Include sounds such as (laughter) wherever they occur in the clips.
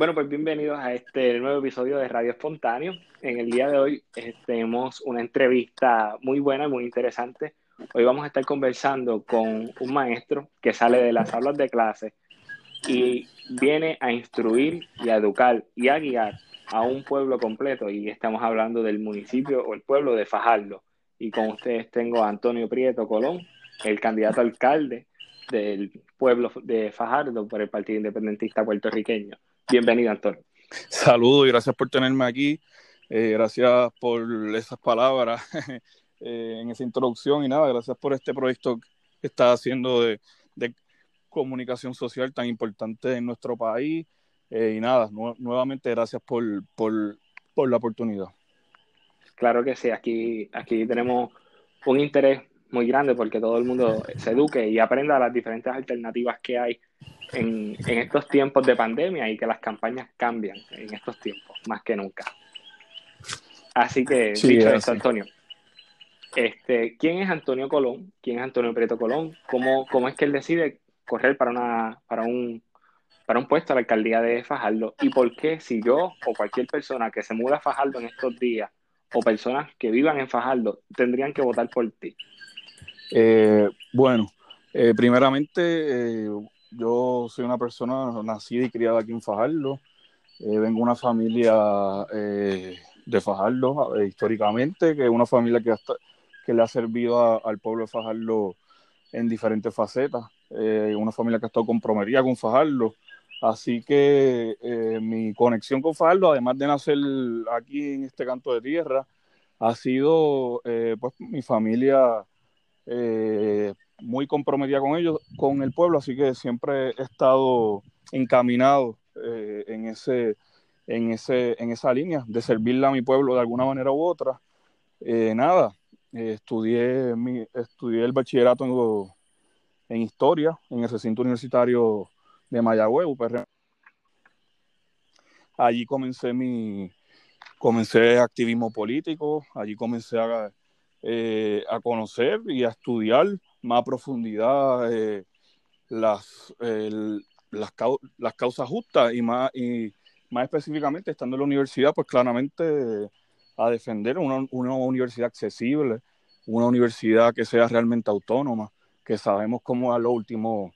Bueno, pues bienvenidos a este nuevo episodio de Radio Espontáneo. En el día de hoy eh, tenemos una entrevista muy buena y muy interesante. Hoy vamos a estar conversando con un maestro que sale de las aulas de clase y viene a instruir y a educar y a guiar a un pueblo completo. Y estamos hablando del municipio o el pueblo de Fajardo. Y con ustedes tengo a Antonio Prieto Colón, el candidato alcalde del pueblo de Fajardo por el Partido Independentista Puertorriqueño. Bienvenido, Antonio. Saludos y gracias por tenerme aquí. Eh, gracias por esas palabras (laughs) eh, en esa introducción y nada, gracias por este proyecto que está haciendo de, comunicación social tan importante en nuestro país. Eh, y nada, nuevamente gracias por, la oportunidad. Claro que sí, aquí, aquí tenemos un interés muy grande porque todo el mundo se eduque y aprenda las diferentes alternativas que hay en, estos tiempos de pandemia y que las campañas cambian en estos tiempos, más que nunca. Así que, dicho eso, Antonio, este, ¿quién es Antonio Colón? ¿Quién es Antonio Prieto Colón? ¿Cómo, ¿Cómo es que él decide correr para, una, para, un, para un puesto a la alcaldía de Fajardo? ¿Y por qué si yo o cualquier persona que se muda a Fajardo en estos días o personas que vivan en Fajardo tendrían que votar por ti? Eh, bueno, eh, primeramente eh, yo soy una persona nacida y criada aquí en Fajardo. Eh, vengo de una familia eh, de Fajardo, eh, históricamente, que es una familia que, que le ha servido al pueblo de Fajardo en diferentes facetas. una familia que ha estado comprometida con Fajardo. Así que mi conexión con Fajardo, además de nacer aquí en este canto de tierra, ha sido pues mi familia muy comprometida con ellos, con el pueblo, así que siempre he estado encaminado eh, en, ese, en, ese, en esa línea de servirle a mi pueblo de alguna manera u otra. Eh, nada, eh, estudié, mi, estudié el bachillerato en, historia en el recinto universitario de Mayagüez, UPR. Allí comencé mi comencé activismo político, allí comencé a, a conocer y a estudiar más profundidad eh, las, las, las, causas justas y más, y más específicamente estando en la universidad, pues claramente a defender una, una universidad accesible, una universidad que sea realmente autónoma, que sabemos cómo a los últimos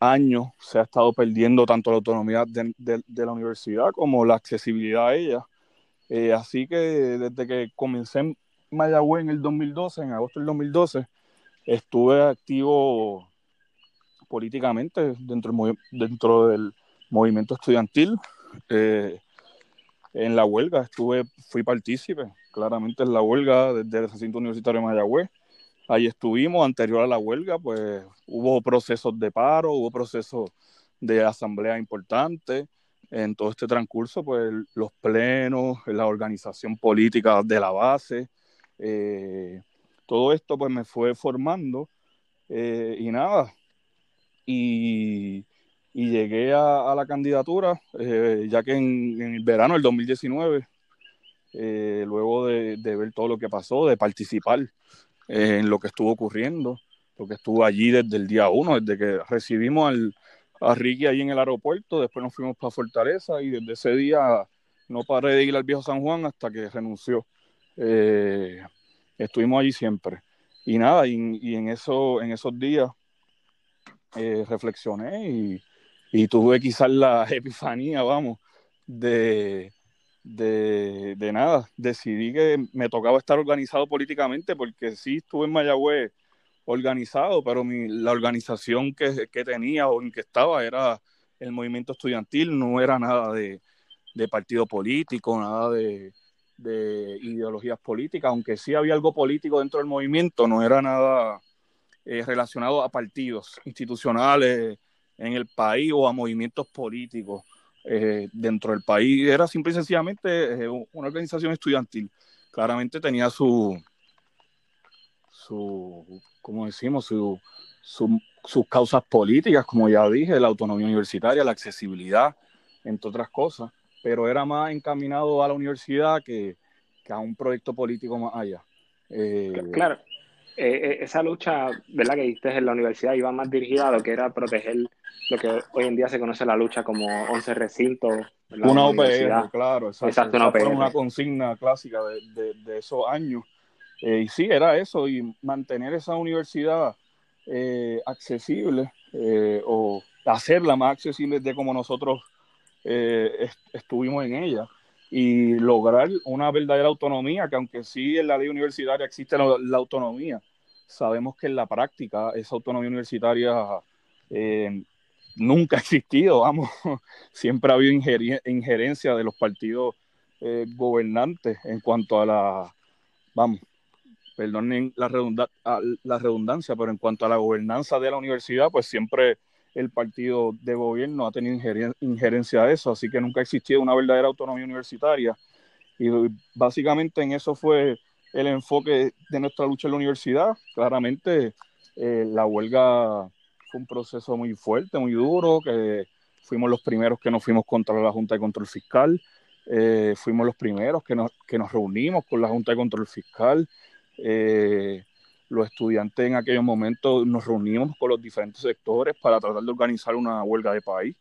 años se ha estado perdiendo tanto la autonomía de, de, la universidad como la accesibilidad a ella. Eh, así que desde que comencé en Mayagüez en el 2012, en agosto del 2012, estuve activo políticamente dentro, del movimiento estudiantil. Eh, en la huelga estuve, fui partícipe claramente en la huelga desde el recinto universitario de Mayagüez. Ahí estuvimos, anterior a la huelga, pues hubo procesos de paro, hubo procesos de asamblea importantes. En todo este transcurso, pues los plenos, la organización política de la base, eh, todo esto pues me fue formando eh, y nada, y, llegué a, la candidatura, eh, ya que en, el verano del 2019, eh, luego de, ver todo lo que pasó, de participar en lo que estuvo ocurriendo, lo que estuvo allí desde el día uno, desde que recibimos al, a Ricky ahí en el aeropuerto, después nos fuimos para Fortaleza y desde ese día no paré de ir al viejo San Juan hasta que renunció estuvimos allí siempre. Y nada, y, en, eso, en esos días eh, reflexioné y, tuve quizás la (laughs) epifanía, vamos, de, de, nada. Decidí que me tocaba estar organizado políticamente porque sí estuve en Mayagüez organizado, pero la organización que, que, tenía o en que estaba era el movimiento estudiantil, no era nada de partido político, nada de, de ideologías políticas, aunque sí había algo político dentro del movimiento, no era nada eh, relacionado a partidos institucionales en el país o a movimientos políticos eh, dentro del país. Era simple y sencillamente eh, una organización estudiantil. Claramente tenía su, su como decimos, su, sus causas políticas, como ya dije, la autonomía universitaria, la accesibilidad, entre otras cosas pero era más encaminado a la universidad que, a un proyecto político más allá. Eh, claro, eh, esa lucha, ¿verdad? Que diste en la universidad iba más dirigida a lo que era proteger lo que hoy en día se conoce la lucha como 11 recintos. Una OPR, claro, exacto. una, Fue una consigna clásica de, de, esos años. y sí, era eso, y mantener esa universidad accesible o hacerla más accesible de como nosotros estuvimos en ella. Y lograr una verdadera autonomía, que aunque sí en la ley universitaria existe la, autonomía, sabemos que en la práctica esa autonomía universitaria eh, nunca (laughs) ha existido, vamos, (laughs) siempre ha habido injerencia de los partidos eh, gobernantes en cuanto a la, vamos, perdonen la redundancia, pero en cuanto a la gobernanza de la universidad, pues siempre el partido de gobierno ha tenido injerencia a eso, así que nunca ha existido una verdadera autonomía universitaria. Y básicamente en eso fue el enfoque de nuestra lucha en la universidad. Claramente eh, la huelga fue un proceso muy fuerte, muy duro, que fuimos los primeros que nos fuimos contra la Junta de Control Fiscal, eh, fuimos los primeros que nos, que nos reunimos con la Junta de Control Fiscal. Eh, los estudiantes en aquellos momentos nos reunimos con los diferentes sectores para tratar de organizar una huelga de país,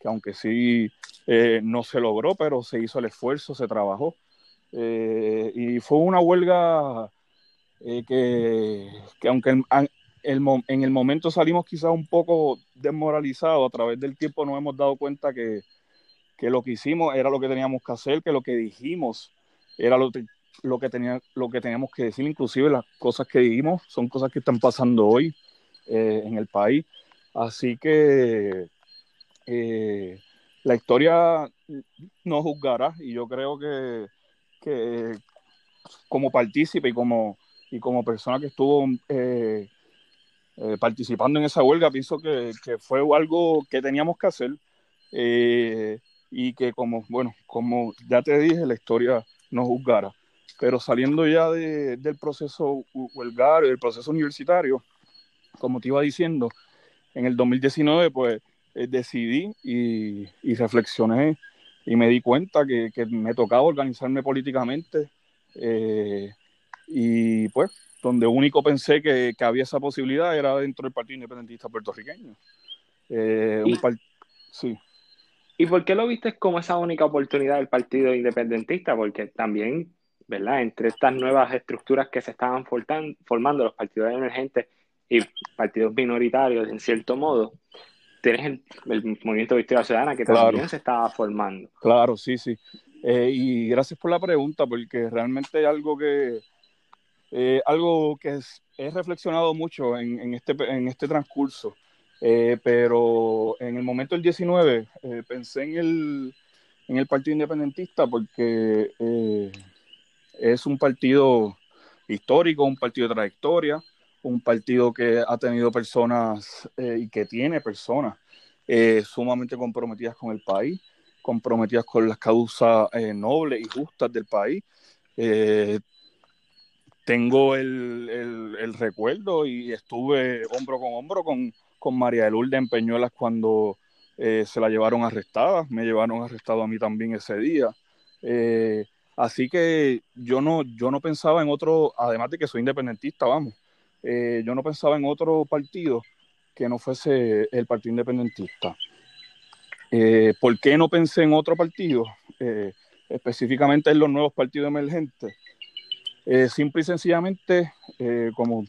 que aunque sí eh, no se logró, pero se hizo el esfuerzo, se trabajó. Eh, y fue una huelga eh, que, que, aunque en, en, el momento salimos quizás un poco desmoralizados, a través del tiempo nos hemos dado cuenta que, que lo que hicimos era lo que teníamos que hacer, que lo que dijimos era lo, lo que, tenía, lo que teníamos que decir, inclusive las cosas que dijimos son cosas que están pasando hoy eh, en el país. Así que eh, la historia no juzgará y yo creo que, que como partícipe y como, y como persona que estuvo eh, participando en esa huelga, pienso que, que, fue algo que teníamos que hacer y que como, bueno, como ya te dije, la historia no juzgará. Pero saliendo ya del proceso huelgario, del proceso universitario, como te iba diciendo, en el 2019 pues eh, decidí y, reflexioné y me di cuenta que, me tocaba organizarme políticamente eh, y pues donde único pensé que, había esa posibilidad era dentro del Partido Independentista Puertorriqueño. Eh, ¿Y, sí. ¿Y por qué lo viste como esa única oportunidad del Partido Independentista? Porque también ¿verdad? Entre estas nuevas estructuras que se estaban formando, los partidos emergentes y partidos minoritarios, en cierto modo, tienes el, movimiento de Victoria Ciudadana que también se estaba formando. Claro, sí, sí. Eh, y gracias por la pregunta, porque realmente es algo que, eh, algo que he reflexionado mucho en, este, en este transcurso. Eh, pero en el momento del 19 pensé en el, en el Partido Independentista porque es un partido histórico, un partido de trayectoria, un partido que ha tenido personas eh, y que tiene personas eh, sumamente comprometidas con el país, comprometidas con las causas eh, nobles y justas del país. tengo el, recuerdo y estuve hombro con hombro con, con María de Lourdes en Peñuelas cuando se la llevaron arrestada, me llevaron arrestado a mí también ese día. Así que yo no, yo no pensaba en otro, además de que soy independentista, vamos, eh, yo no pensaba en otro partido que no fuese el Partido Independentista. Eh, ¿Por qué no pensé en otro partido? Eh, específicamente en los nuevos partidos emergentes. simple y sencillamente, como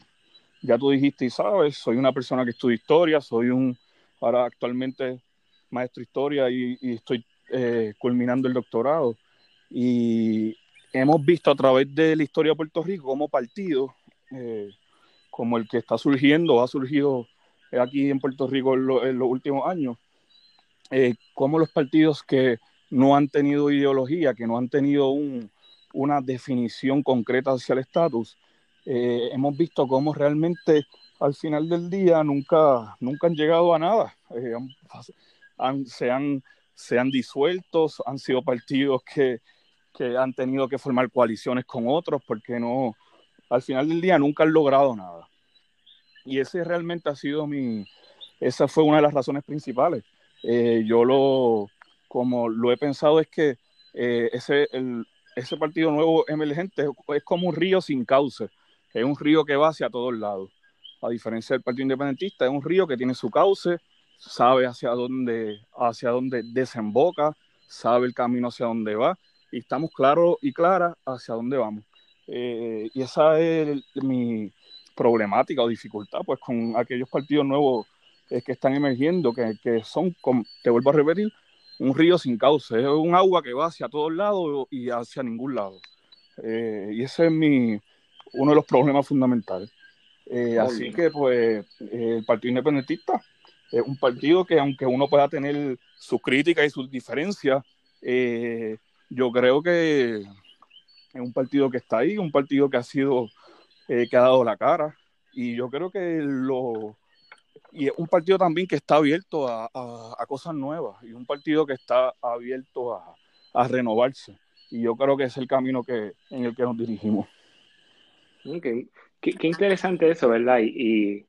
ya tú dijiste y sabes, soy una persona que estudia historia, soy un, ahora actualmente maestro de historia y estoy culminando el doctorado. Y hemos visto a través de la historia de Puerto Rico como partido, eh, como el que está surgiendo, ha surgido aquí en Puerto Rico en, los últimos años, eh, como los partidos que no han tenido ideología, que no han tenido una definición concreta hacia el estatus, eh, hemos visto cómo realmente al final del día nunca, nunca han llegado a nada. se, han, se han disuelto, han sido partidos que que han tenido que formar coaliciones con otros porque no, al final del día nunca han logrado nada. Y ese realmente ha sido mi, esa fue una de las razones principales. Eh, yo lo, como lo he pensado es que eh, ese, el, ese partido nuevo emergente es como un río sin cauce. es un río que va hacia todos lados. A diferencia del Partido Independentista, es un río que tiene su cauce, sabe hacia dónde, hacia dónde desemboca, sabe el camino hacia dónde va y estamos claros y claras hacia dónde vamos. Eh, y esa es mi problemática o dificultad, pues con aquellos partidos nuevos eh, que están emergiendo, que, que son, te vuelvo a repetir, un río sin cauce, es un agua que va hacia todos lados y hacia ningún lado. Eh, y ese es mi, uno de los problemas fundamentales. así que, pues, el Partido Independentista es un partido que, aunque uno pueda tener sus críticas y sus diferencias, eh, yo creo que es un partido que está ahí, un partido que ha sido, eh, que ha dado la cara, y yo creo que lo y es un partido también que está abierto a, cosas nuevas y un partido que está abierto a, renovarse y yo creo que es el camino que en el que nos dirigimos. Qué, interesante eso, ¿verdad? Y,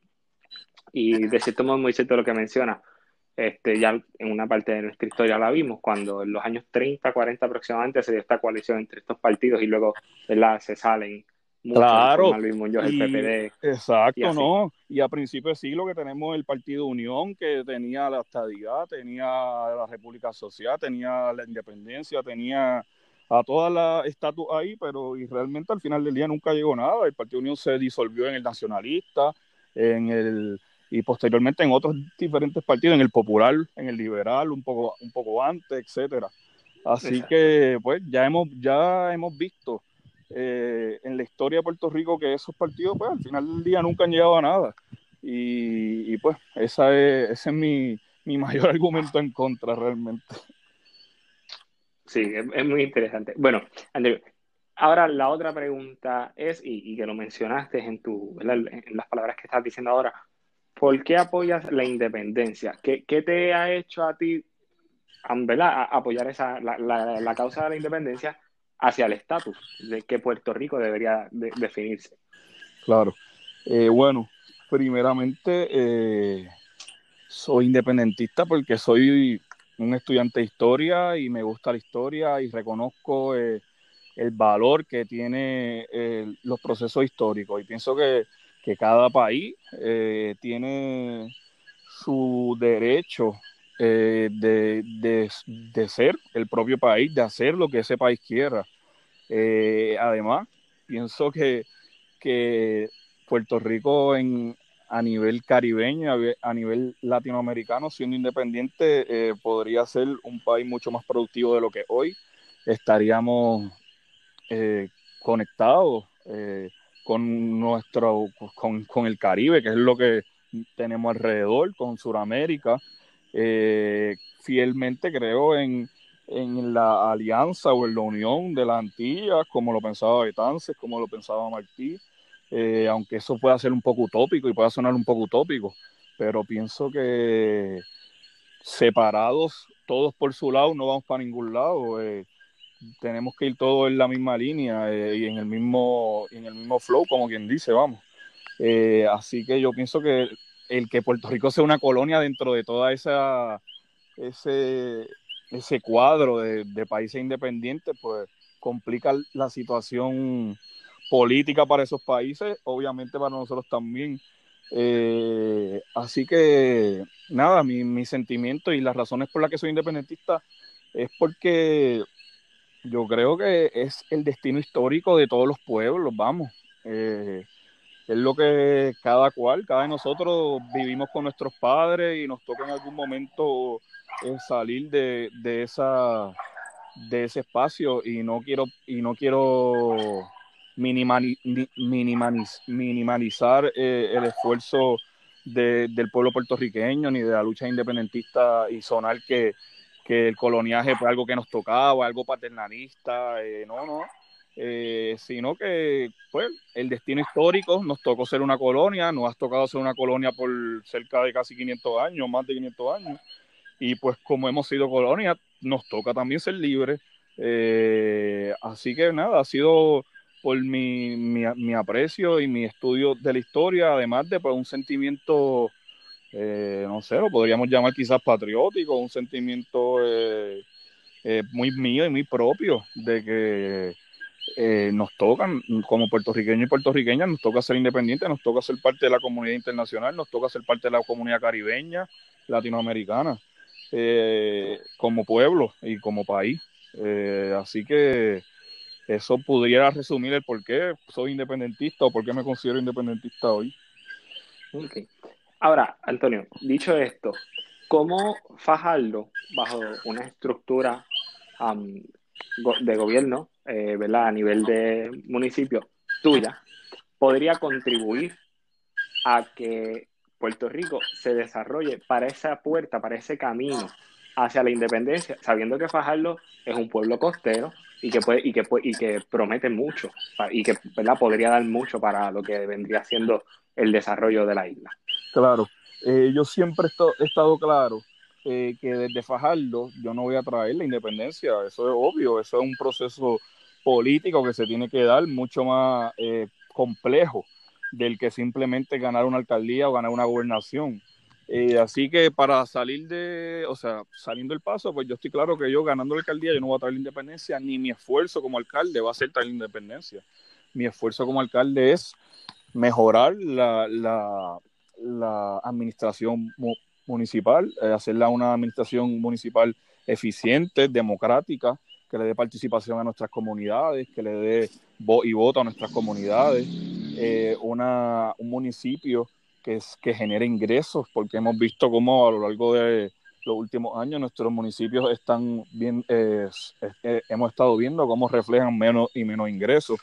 y, de cierto modo muy cierto lo que menciona. Este, ya en una parte de nuestra historia la vimos, cuando en los años 30, 40 aproximadamente se dio esta coalición entre estos partidos y luego ¿verdad? se salen claro. el PPD. Exacto, ¿no? Y a principios de siglo que tenemos el Partido Unión, que tenía la estadidad, tenía la República Social, tenía la independencia, tenía a toda la estatus ahí, pero y realmente al final del día nunca llegó nada. El Partido Unión se disolvió en el nacionalista, en el y posteriormente en otros diferentes partidos, en el popular, en el liberal, un poco, un poco antes, etcétera. Así que pues ya hemos, ya hemos visto eh, en la historia de Puerto Rico que esos partidos pues al final del día nunca han llegado a nada. Y, pues esa es, ese es mi, mi (laughs) mayor argumento en contra realmente. Sí, es, muy interesante. Bueno, Andrew, ahora la otra pregunta es, y, que lo mencionaste en, tu, en las palabras que estás diciendo ahora, ¿por qué apoyas la independencia? ¿Qué, te ha hecho a ti apoyar esa, la, causa de la independencia hacia el estatus de que Puerto Rico debería definirse? Claro. Eh, bueno, primeramente eh, soy independentista porque soy un estudiante de historia y me gusta la historia y reconozco eh, el valor que tiene los procesos históricos y pienso que que cada país eh, tiene su derecho eh, de, ser el propio país, de hacer lo que ese país quiera. Eh, además, pienso que, que Puerto Rico en, a nivel caribeño, a nivel latinoamericano, siendo independiente, podría ser un país mucho más productivo de lo que hoy. Estaríamos conectados con nuestro, con, con, el Caribe, que es lo que tenemos alrededor, con Sudamérica. Eh, fielmente creo en, en, la alianza o en la unión de las Antillas, como lo pensaba Betances, como lo pensaba Martí, eh, aunque eso pueda ser un poco utópico y pueda sonar un poco utópico, pero pienso que separados, todos por su lado, no vamos para ningún lado. Eh, tenemos que ir todos en la misma línea eh, y en el mismo en el mismo flow como quien dice vamos. Eh, así que yo pienso que el que Puerto Rico sea una colonia dentro de toda esa ese ese cuadro de, países independientes pues complica la situación política para esos países obviamente para nosotros también. Eh, así que nada mi, mi sentimiento y las razones por las que soy independentista es porque yo creo que es el destino histórico de todos los pueblos, vamos. Eh, es lo que cada cual, cada de nosotros vivimos con nuestros padres y nos toca en algún momento eh, salir de, esa de ese espacio y no quiero y no quiero minimalizar eh, el esfuerzo del pueblo puertorriqueño ni de la lucha independentista y zonal que, que el coloniaje fue algo que nos tocaba, algo paternalista, eh, no, no, eh, sino que pues el destino histórico nos tocó ser una colonia, nos ha tocado ser una colonia por cerca de casi 500 años, más de 500 años, y pues como hemos sido colonia, nos toca también ser libres. Eh, así que nada, ha sido por mi, mi, mi, aprecio y mi estudio de la historia, además de pues, un sentimiento eh, no sé, lo podríamos llamar quizás patriótico, un sentimiento eh, eh, muy mío y muy propio de que eh, nos tocan, como puertorriqueños y puertorriqueñas, nos toca ser independientes, nos toca ser parte de la comunidad internacional, nos toca ser parte de la comunidad caribeña, latinoamericana, como pueblo y como país. Así que eso pudiera resumir el por qué soy independentista o por qué me considero independentista hoy. Ahora, Antonio, dicho esto, ¿cómo Fajardo, bajo una estructura de gobierno, eh, ¿verdad? a nivel de municipio tuya, podría contribuir a que Puerto Rico se desarrolle para esa puerta, para ese camino hacia la independencia, sabiendo que Fajardo es un pueblo costero y que puede, y que y que promete mucho y que ¿verdad? podría dar mucho para lo que vendría siendo el desarrollo de la isla. Claro, eh, yo siempre he estado claro eh, que desde Fajardo yo no voy a traer la independencia, eso es obvio, eso es un proceso político que se tiene que dar mucho más eh, complejo del que simplemente ganar una alcaldía o ganar una gobernación. Así que para salir de, o sea, saliendo el paso, pues yo estoy claro que yo ganando la alcaldía yo no voy a traer la independencia, ni mi esfuerzo como alcalde va a ser traer la independencia. Mi esfuerzo como alcalde es mejorar la, la administración municipal, eh, hacerla una administración municipal eficiente, democrática, que le dé participación a nuestras comunidades, que le dé voz y voto a nuestras comunidades, eh, una, un municipio que, es, que genere ingresos, porque hemos visto cómo a lo largo de los últimos años nuestros municipios están bien, eh, hemos estado viendo cómo reflejan menos y menos ingresos.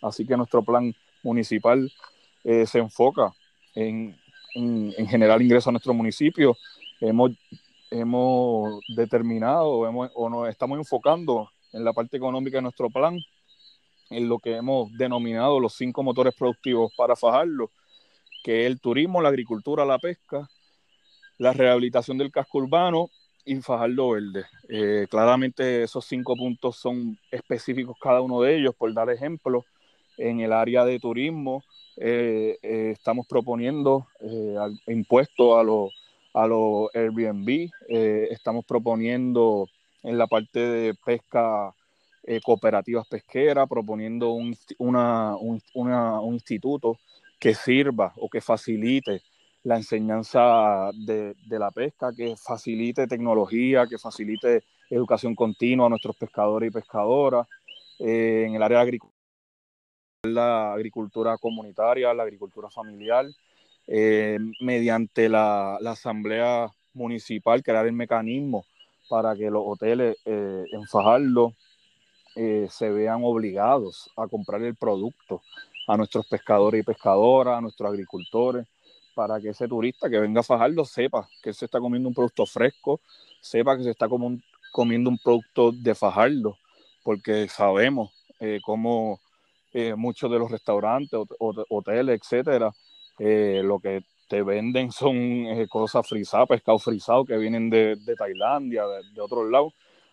Así que nuestro plan municipal se enfoca en, en, en, generar ingresos a nuestro municipio. Hemos hemos determinado hemos, o nos estamos enfocando en la parte económica de nuestro plan, en lo que hemos denominado los cinco motores productivos para Fajardo, que es el turismo, la agricultura, la pesca, la rehabilitación del casco urbano y Fajardo Verde. Eh, claramente esos cinco puntos son específicos cada uno de ellos, por dar ejemplo, en el área de turismo eh, eh, estamos proponiendo impuestos a los a los Airbnb. Eh, estamos proponiendo en la parte de pesca eh, cooperativas pesqueras, proponiendo un, una, un, un, instituto que sirva o que facilite la enseñanza de, de, la pesca, que facilite tecnología, que facilite educación continua a nuestros pescadores y pescadoras. Eh, en el área agricultura, la agricultura comunitaria, la agricultura familiar, eh, mediante la, asamblea municipal crear el mecanismo para que los hoteles eh, en Fajardo eh, se vean obligados a comprar el producto a nuestros pescadores y pescadoras, a nuestros agricultores, para que ese turista que venga a Fajardo sepa que se está comiendo un producto fresco, sepa que se está comiendo un producto de Fajardo, porque sabemos cómo muchos de los restaurantes, hoteles, etcétera, eh, lo que te venden (laughs) son eh, cosas frisadas, pescado frisado que vienen de, de Tailandia, de, de, otros lados.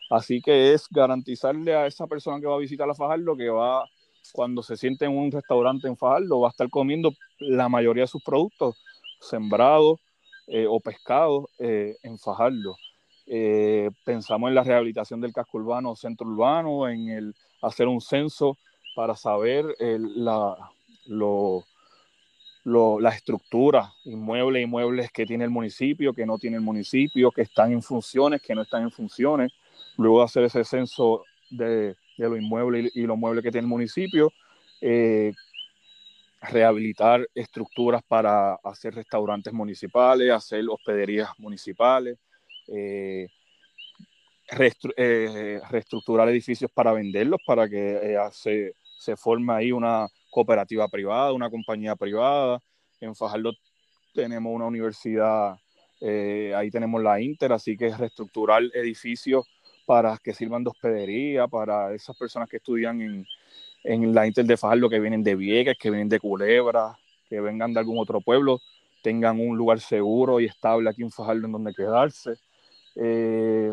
Así que es garantizarle a esa persona que va a visitar a Fajardo que va, cuando se siente en un restaurante en Fajardo, va a estar comiendo la mayoría de sus productos sembrados eh, o pescados en Fajardo. pensamos en la rehabilitación del casco urbano, centro urbano, en el hacer un censo para saber la, lo, las estructuras, inmuebles, inmuebles que tiene el municipio, que no tiene el municipio, que están en funciones, que no están en funciones. Luego hacer ese censo de, de los inmuebles y, los muebles que tiene el municipio. Eh, rehabilitar estructuras para hacer restaurantes municipales, hacer hospederías municipales, eh, eh, reestructurar edificios para venderlos, para que se, se forme ahí una, cooperativa privada, una compañía privada. En Fajardo tenemos una universidad, eh, ahí tenemos la Inter, así que es reestructurar edificios para que sirvan de hospedería, para esas personas que estudian en, en la Inter de Fajardo, que vienen de Vieques, que vienen de Culebra, que vengan de algún otro pueblo, tengan un lugar seguro y estable aquí en Fajardo en donde quedarse. Eh,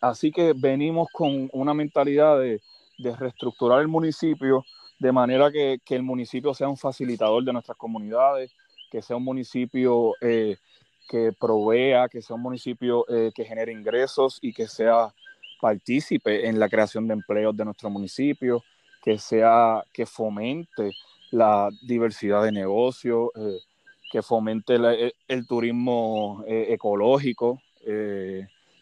así que venimos con una mentalidad de, de reestructurar el municipio de manera que, el municipio sea un facilitador de nuestras comunidades, que sea un municipio eh, que provea, que sea un municipio eh, que genere ingresos y que sea partícipe en la creación de empleos de nuestro municipio, que sea, que fomente la diversidad de negocios, eh, que fomente el, turismo ecológico.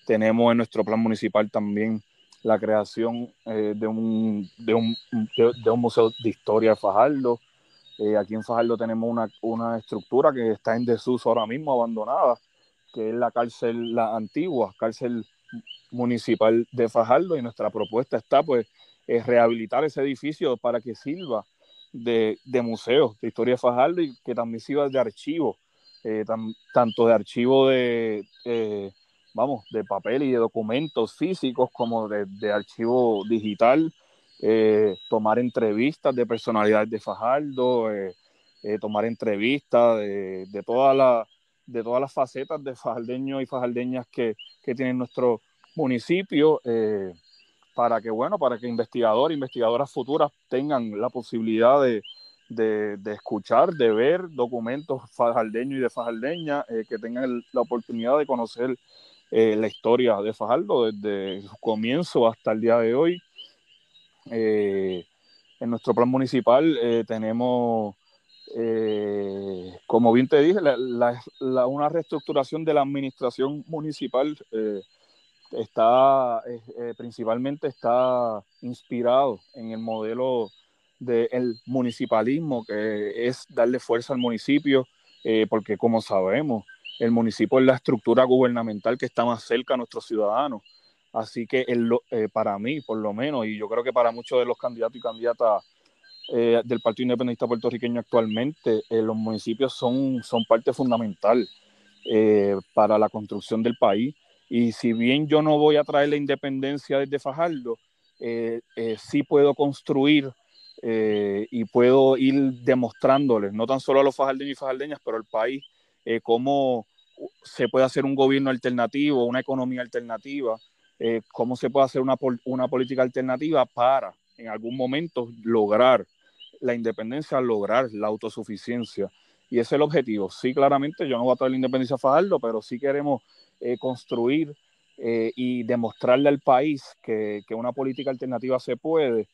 tenemos en nuestro plan municipal también la creación de, un, de, un, de, un, museo de historia de Fajardo. aquí en Fajardo tenemos una, una, estructura que está en desuso ahora mismo, abandonada, que es la cárcel, la antigua cárcel municipal de Fajardo y nuestra propuesta está pues es rehabilitar ese edificio para que sirva de, de museo de historia de Fajardo y que también sirva de archivo, eh, tanto de archivo de, vamos, de papel y de documentos físicos como de, de archivo digital, eh, tomar entrevistas de personalidades de Fajardo, eh, tomar entrevistas de, de, toda la, de todas las facetas de fajardeños y fajardeñas que, que tienen nuestro municipio eh, para que, bueno, para que investigadores, investigadoras futuras tengan la posibilidad de, de, escuchar, de ver documentos fajardeños y de fajardeñas, eh, que tengan la oportunidad de conocer eh, la historia de Fajardo desde su comienzo hasta el día de hoy. en nuestro plan municipal tenemos, como bien te dije, la, una reestructuración de la administración municipal está eh, eh, principalmente está inspirado en el modelo del municipalismo, que es darle fuerza al municipio, eh, porque como sabemos, el municipio es la estructura gubernamental que está más cerca a nuestros ciudadanos. Así que para mí, por lo menos, y yo creo que para muchos de los candidatos y candidatas del Partido Independentista Puertorriqueño actualmente, los municipios son, son parte fundamental para la construcción del país y si bien yo no voy a traer la independencia desde Fajardo, eh, eh, sí puedo construir eh, y puedo ir demostrándoles, no tan solo a los fajardeños y fajardeñas, pero al país, cómo se puede hacer un gobierno alternativo, una economía alternativa, cómo se puede hacer una, una política alternativa para en algún momento lograr la independencia, lograr la autosuficiencia. Y ese es el objetivo. Sí, claramente yo no voy a traer la independencia a Fajardo, pero sí queremos eh, construir eh, y demostrarle al país que, una política alternativa se puede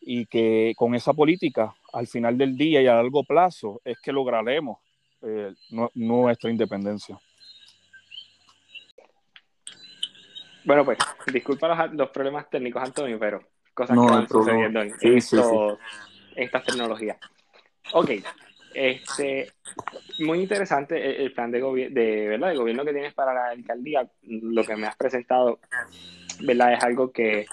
y que con esa política, al final del día y a largo plazo, es que lograremos eh, nuestra independencia. Bueno, pues, disculpa los, problemas técnicos, Antonio, pero cosas que van sucediendo en, estas tecnologías. Ok, este, muy interesante el, plan de, de, ¿verdad? de gobierno que tienes para la alcaldía. Lo que me has presentado ¿verdad? es algo que,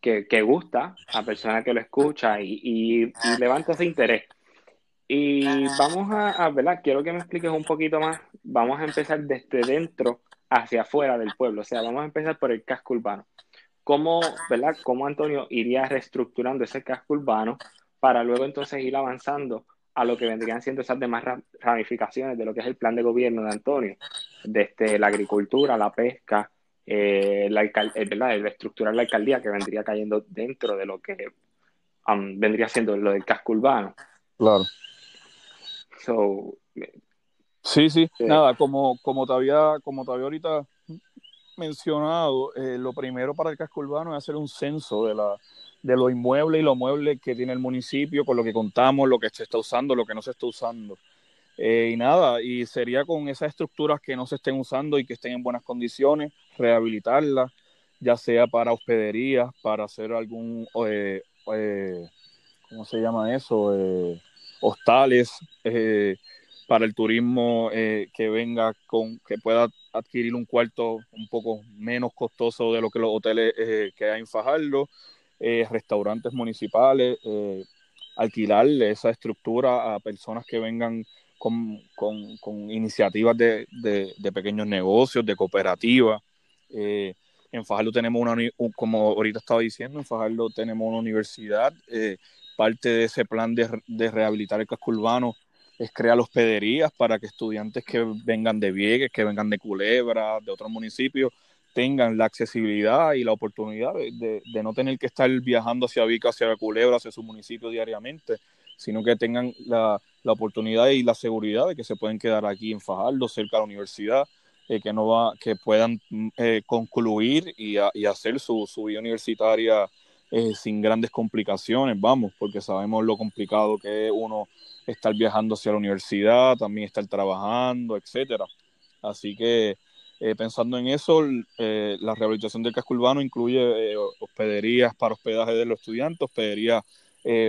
que, gusta a personas que lo escucha y, y, levanta ese interés. Y vamos a, ¿verdad? Quiero que me expliques un poquito más. Vamos a empezar desde dentro hacia afuera del pueblo. O sea, vamos a empezar por el casco urbano. ¿Cómo, ¿verdad? ¿Cómo Antonio iría reestructurando ese casco urbano para luego entonces ir avanzando a lo que vendrían siendo esas demás ramificaciones de lo que es el plan de gobierno de Antonio, desde la agricultura, la pesca, eh, la, eh, ¿verdad? el estructurar la alcaldía que vendría cayendo dentro de lo que um, vendría siendo lo del casco urbano. Claro. Sí, sí, eh, nada, como, como, te había, como te ahorita mencionado, lo primero para el casco urbano es hacer un censo de la de los inmuebles y los muebles que tiene el municipio, con lo que contamos, lo que se está usando, lo que no se está usando. Eh, y nada, y sería con esas estructuras que no se estén usando y que estén en buenas condiciones, rehabilitarlas, ya sea para hospederías, para hacer algún, eh, eh, ¿cómo se llama eso? Hostales, para el turismo que venga con, que pueda adquirir un cuarto un poco menos costoso de lo que los hoteles que hay en Fajardo, eh, restaurantes municipales, eh, alquilarle esa estructura a personas que vengan con, iniciativas de, pequeños negocios, de cooperativas. Eh, en Fajardo tenemos una, como ahorita estaba diciendo, en Fajardo tenemos una universidad. Parte de ese plan de, de, rehabilitar el casco urbano es crear hospederías para que estudiantes que vengan de Vieques, que vengan de Culebra, de otros municipios, tengan la accesibilidad y la oportunidad de, no tener que estar viajando hacia Vica, hacia Culebra, hacia su municipio diariamente, sino que tengan la, oportunidad y la seguridad de que se pueden quedar aquí en Fajardo, cerca de la universidad, eh, que no va, que puedan mm, eh, concluir y, hacer su, vida universitaria eh, sin grandes complicaciones, vamos, porque sabemos lo complicado que es uno estar viajando hacia la universidad, también estar trabajando, etcétera. Así que eh, pensando en eso, eh, la rehabilitación del casco urbano incluye hospederías para hospedaje de los estudiantes, hospederías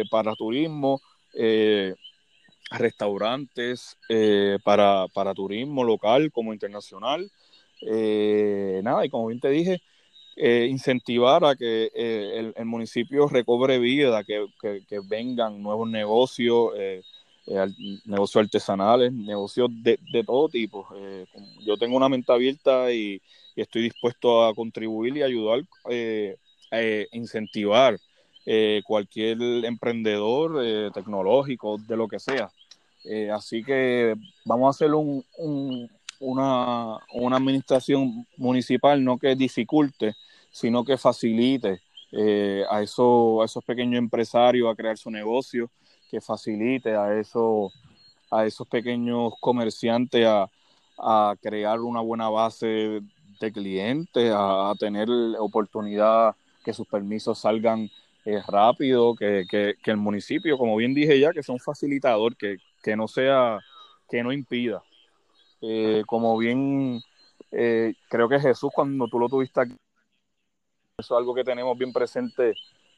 para turismo, restaurantes para, para turismo local como internacional. nada, y como bien te dije, eh, incentivar a que eh, el, municipio recobre vida, que, vengan nuevos negocios, eh, negocios artesanales, negocios de, todo tipo. yo tengo una mente abierta y, estoy dispuesto a contribuir y ayudar, a incentivar cualquier emprendedor tecnológico, de lo que sea. así que vamos a hacer un, una, una administración municipal no que dificulte, sino que facilite eh, a, eso, a esos pequeños empresarios a crear su negocio, que facilite a, eso, a esos pequeños comerciantes a, crear una buena base de clientes, a, tener oportunidad que sus permisos salgan eh, rápido, que, el municipio, como bien dije ya, que sea un facilitador, que, no sea, que no impida. Eh, como bien creo que Jesús cuando tú lo tuviste aquí eso es algo que tenemos bien presente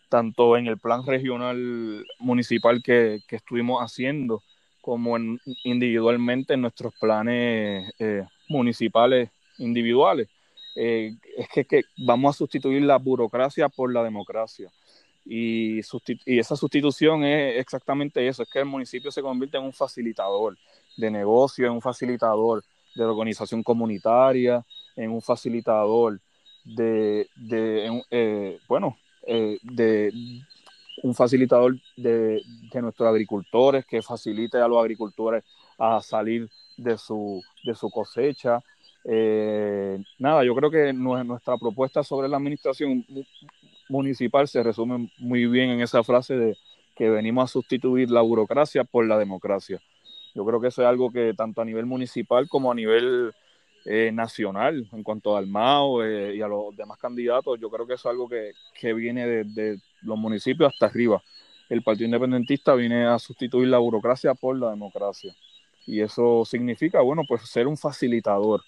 tanto en el plan regional municipal que, estuvimos haciendo como en, individualmente en nuestros planes eh, municipales individuales. Eh, es que, vamos a sustituir la burocracia por la democracia. Y, y, esa sustitución es exactamente eso, es que el municipio se convierte en un facilitador de negocio, en un facilitador de organización comunitaria, en un facilitador de, de eh, bueno, eh, de un facilitador de, nuestros agricultores que facilite a los agricultores a salir de su, de su cosecha. Eh, nada, yo creo que nuestra propuesta sobre la administración municipal se resume muy bien en esa frase de que venimos a sustituir la burocracia por la democracia. Yo creo que eso es algo que tanto a nivel municipal como a nivel eh, nacional en cuanto al MAO eh, y a los demás candidatos, yo creo que es algo que, viene de, los municipios hasta arriba. El Partido Independentista viene a sustituir la burocracia por la democracia. Y eso significa, bueno, pues ser un facilitador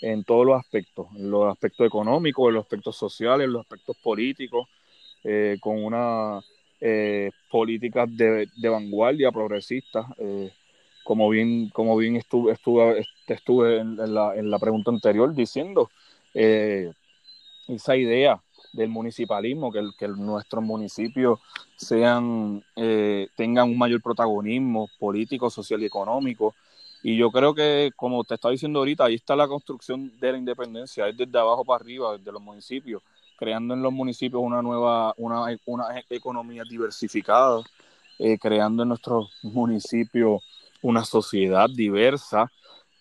en todos los aspectos, en los aspectos económicos, en los aspectos sociales, en los aspectos políticos, eh, con una política de, de, vanguardia progresista como bien, como bien estuve, estuve, estuve en, la, en la pregunta anterior diciendo, eh, esa idea del municipalismo, que, que nuestros municipios sean, eh, tengan un mayor protagonismo político, social y económico. Y yo creo que, como te estaba diciendo ahorita, ahí está la construcción de la independencia, es desde abajo para arriba, desde los municipios, creando en los municipios una nueva, una, una economía diversificada, eh, creando en nuestros municipios una sociedad diversa,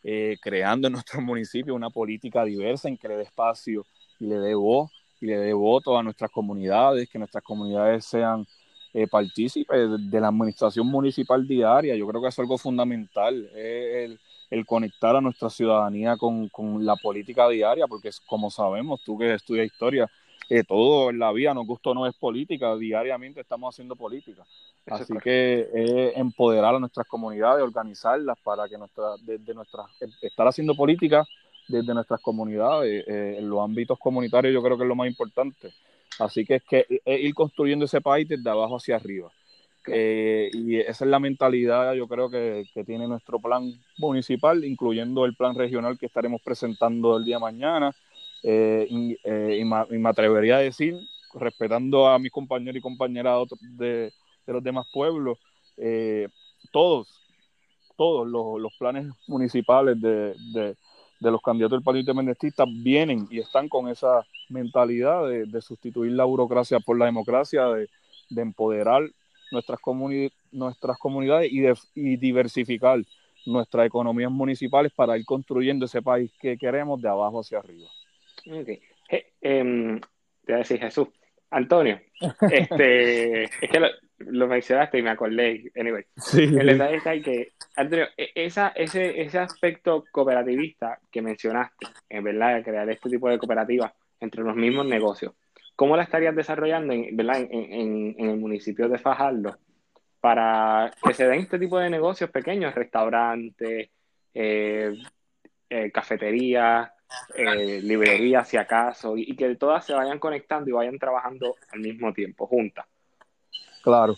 eh, creando en nuestro (laughs) municipio una política diversa en que le dé espacio y le dé voz y le dé voto a nuestras comunidades, que nuestras comunidades sean eh, partícipes de, la administración municipal diaria. Yo creo que es algo fundamental, el, conectar a nuestra ciudadanía con, la política diaria, porque como sabemos, tú que estudias historia, eh, todo en la vida, no gusto no es política, diariamente estamos haciendo política. Así que es empoderar a nuestras comunidades, organizarlas para que nuestra, desde nuestras, estar haciendo política desde nuestras comunidades, eh, en los ámbitos comunitarios yo creo que es lo más importante. Así que es que ir construyendo ese país desde abajo hacia arriba. Eh, y esa es la mentalidad, yo creo que, que, tiene nuestro plan municipal, incluyendo el plan regional que estaremos presentando el día de mañana. Eh, y, me, atrevería a decir, respetando a mis compañeros y compañeras de, de los demás pueblos, eh, todos, todos los, planes municipales de, los candidatos del Partido Independentista vienen y están con esa mentalidad de, sustituir la burocracia por la democracia, de, empoderar nuestras, nuestras comunidades y, y diversificar nuestras economías municipales para ir construyendo ese país que queremos de abajo hacia arriba. Okay. Em, te voy a decir Jesús. Antonio, este, (laughs) es que lo mencionaste y me acordé. Anyway, el detalle está que, Antonio, e, esa, ese, ese aspecto cooperativista que mencionaste, en verdad, de crear este tipo de cooperativas entre los mismos negocios, ¿cómo la estarías desarrollando en, En, el municipio de Fajardo para que se den este tipo de negocios pequeños, restaurantes, eh, eh, cafeterías, eh, librerías si acaso, y, que todas se vayan conectando y vayan trabajando al mismo tiempo, juntas? Claro.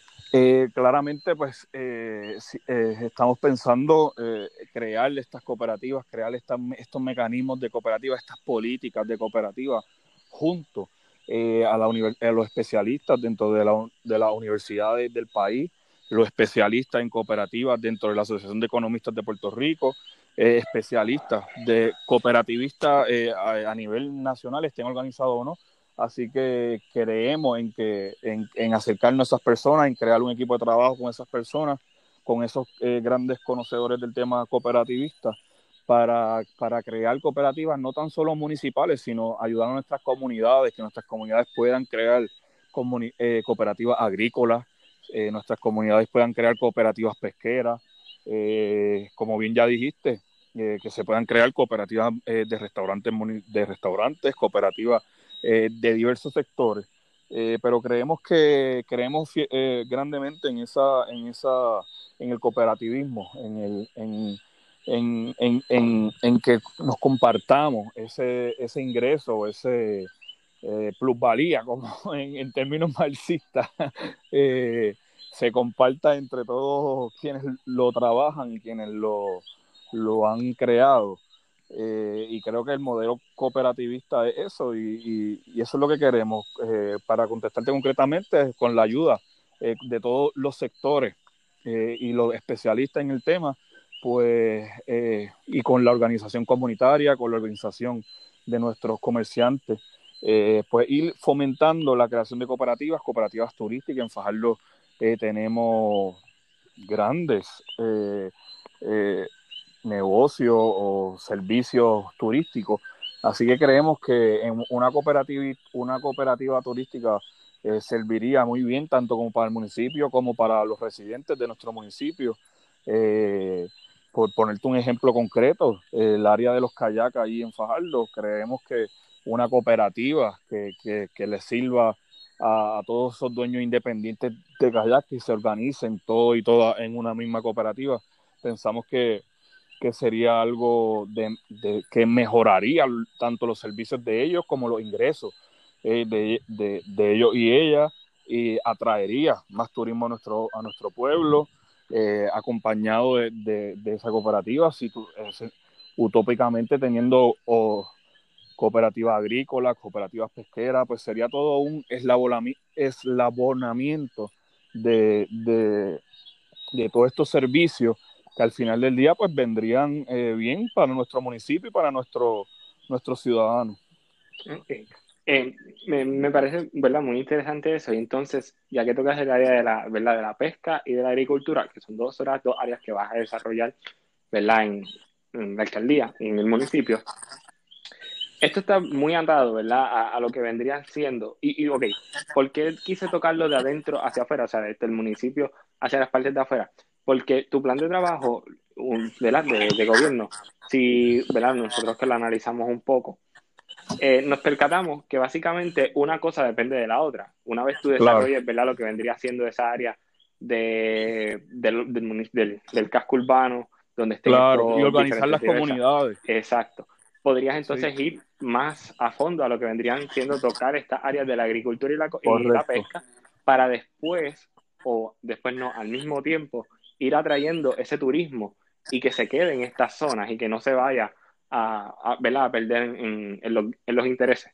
claramente, pues estamos pensando crear estas cooperativas, crear estos mecanismos de cooperativas, estas políticas de cooperativas juntos eh, a, los especialistas dentro de, la, de las universidades del país, los especialistas en cooperativas dentro de la Asociación de Economistas de Puerto Rico, eh, especialistas de cooperativistas eh, a, nivel nacional, estén organizados o no. Así que creemos en, que, en, en, acercarnos a esas personas, en crear un equipo de trabajo con esas personas, con esos grandes conocedores del tema cooperativista para, para, crear cooperativas no tan solo municipales, sino ayudar a nuestras comunidades, que nuestras comunidades puedan crear eh, cooperativas agrícolas, eh, nuestras comunidades puedan crear cooperativas pesqueras, eh, como bien ya dijiste, que se puedan crear cooperativas de restaurantes, de restaurantes, cooperativas de diversos sectores. pero creemos que creemos grandemente en esa, en esa, en el cooperativismo, en el, en, en, en, en, que nos compartamos ese, ese ingreso, ese eh, plusvalía, como (laughs) en, términos marxistas, (laughs) eh, se comparta entre todos quienes lo trabajan y quienes lo, lo han creado. Eh, y creo que el modelo cooperativista es eso, y, y, eso es lo que queremos. para contestarte concretamente, con la ayuda de todos los sectores y los especialistas en el tema, pues, eh, y con la organización comunitaria, con la organización de nuestros comerciantes, eh, pues ir fomentando la creación de cooperativas, cooperativas turísticas. En Fajardo eh, tenemos grandes negocios o servicios turísticos, así que creemos que en una cooperativa, una cooperativa turística serviría muy bien tanto como para el municipio como para los residentes de nuestro municipio. Eh, por ponerte un ejemplo concreto, el área de los kayaks ahí en Fajardo, creemos que una cooperativa que, que, le sirva a, todos esos dueños independientes de kayak y se organicen todo y todas en una misma cooperativa, pensamos que, sería algo de, que mejoraría tanto los servicios de ellos como los ingresos eh, de, de, ellos y ella y atraería más turismo a nuestro, a nuestro pueblo eh, acompañado de, esa cooperativa, si tú, utópicamente teniendo cooperativas agrícolas, cooperativas pesqueras, pues sería todo un eslabonamiento de, de, todos estos servicios que al final del día pues vendrían eh, bien para nuestro municipio y para nuestro, nuestros ciudadanos. Eh, me, parece ¿verdad? muy interesante eso. Y entonces, ya que tocas el área de la, ¿verdad? de la pesca y de la agricultura, que son dos horas, dos áreas que vas a desarrollar ¿verdad? En, la alcaldía, en el municipio, esto está muy atado ¿verdad? A, lo que vendría siendo. Y, y, ok, ¿por qué quise tocarlo de adentro hacia afuera? O sea, desde el municipio hacia las partes de afuera. Porque tu plan de trabajo De, de gobierno, si ¿verdad? nosotros que lo analizamos un poco, eh, nos percatamos que básicamente una cosa depende de la otra. Una vez tú desarrolles ¿verdad? lo que vendría siendo esa área de, del, del, casco urbano, donde estén claro, y organizar las comunidades. Exacto. Podrías entonces ir más a fondo a lo que vendrían siendo tocar estas áreas de la agricultura y la, y la pesca para después, o después no, al mismo tiempo, ir atrayendo ese turismo y que se quede en estas zonas y que no se vaya a, a, perder en, los, intereses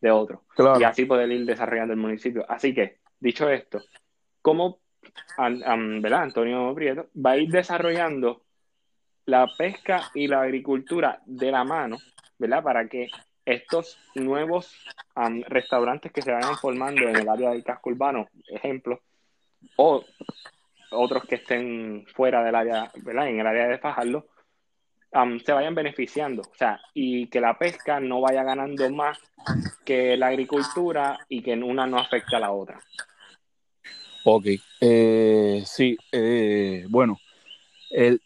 de otros. Y así poder ir desarrollando el municipio. Así que, dicho esto, ¿cómo Antonio Prieto va a ir desarrollando la pesca y la agricultura de la mano, ¿verdad? Para que estos nuevos restaurantes que se vayan formando en el área del casco urbano, ejemplo, o otros que estén fuera del área, ¿verdad? En el área de Fajardo, se vayan beneficiando, o sea, y que la pesca no vaya ganando más que la agricultura y que una no afecte a la otra. Ok, eh, sí, eh, bueno, el,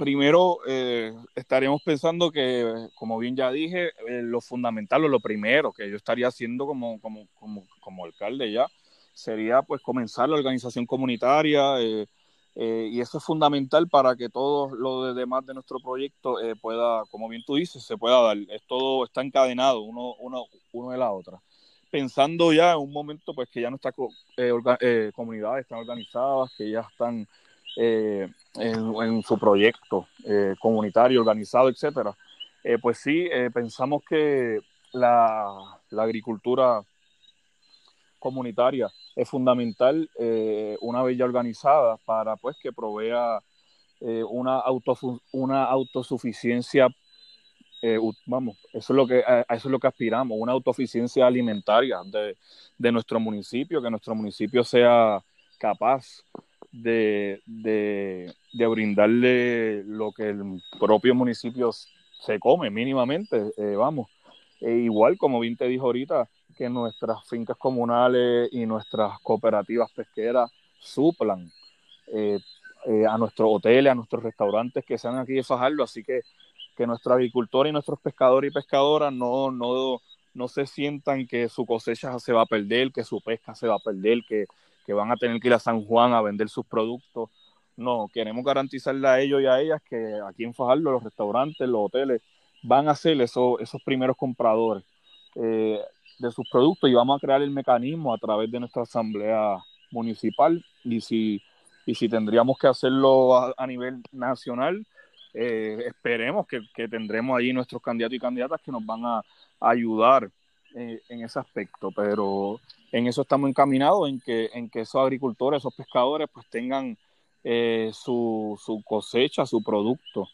primero eh, estaríamos pensando que, como bien ya dije, eh, lo fundamental o lo primero que yo estaría haciendo como, como, como, como alcalde ya sería pues comenzar la organización comunitaria eh, y eso es fundamental para que todo lo demás de nuestro proyecto pueda, como bien tú dices, se pueda dar. Es todo está encadenado uno, uno, uno de la otra. Pensando ya en un momento pues que ya nuestras comunidades están organizadas, que ya están en, su proyecto eh, comunitario, organizado, etcétera, eh, pues sí, eh, pensamos que la, agricultura comunitaria es fundamental una vez ya organizada para pues que provea una, una autosuficiencia vamos, eso es lo que a eso es lo que aspiramos, una autosuficiencia alimentaria de, de nuestro municipio, que nuestro municipio sea capaz de, de, brindarle lo que el propio municipio se come mínimamente, eh, vamos. E igual, como bien te dijo ahorita, que nuestras fincas comunales y nuestras cooperativas pesqueras suplan eh, eh, a nuestros hoteles, a nuestros restaurantes que sean aquí de Fajardo, así que que nuestros agricultores y nuestros pescadores y pescadoras no, no, no se sientan que su cosecha se va a perder, que su pesca se va a perder, que, que van a tener que ir a San Juan a vender sus productos. No, queremos garantizarle a ellos y a ellas que aquí en Fajardo los restaurantes, los hoteles van a ser esos, esos primeros compradores eh, de sus productos y vamos a crear el mecanismo a través de nuestra asamblea municipal y si, y si tendríamos que hacerlo a, nivel nacional, eh, esperemos que, que, tendremos ahí nuestros candidatos y candidatas que nos van a, ayudar en ese aspecto, pero en eso estamos encaminados, en que, en que esos agricultores, esos pescadores, pues tengan eh, su, su, cosecha, su producto,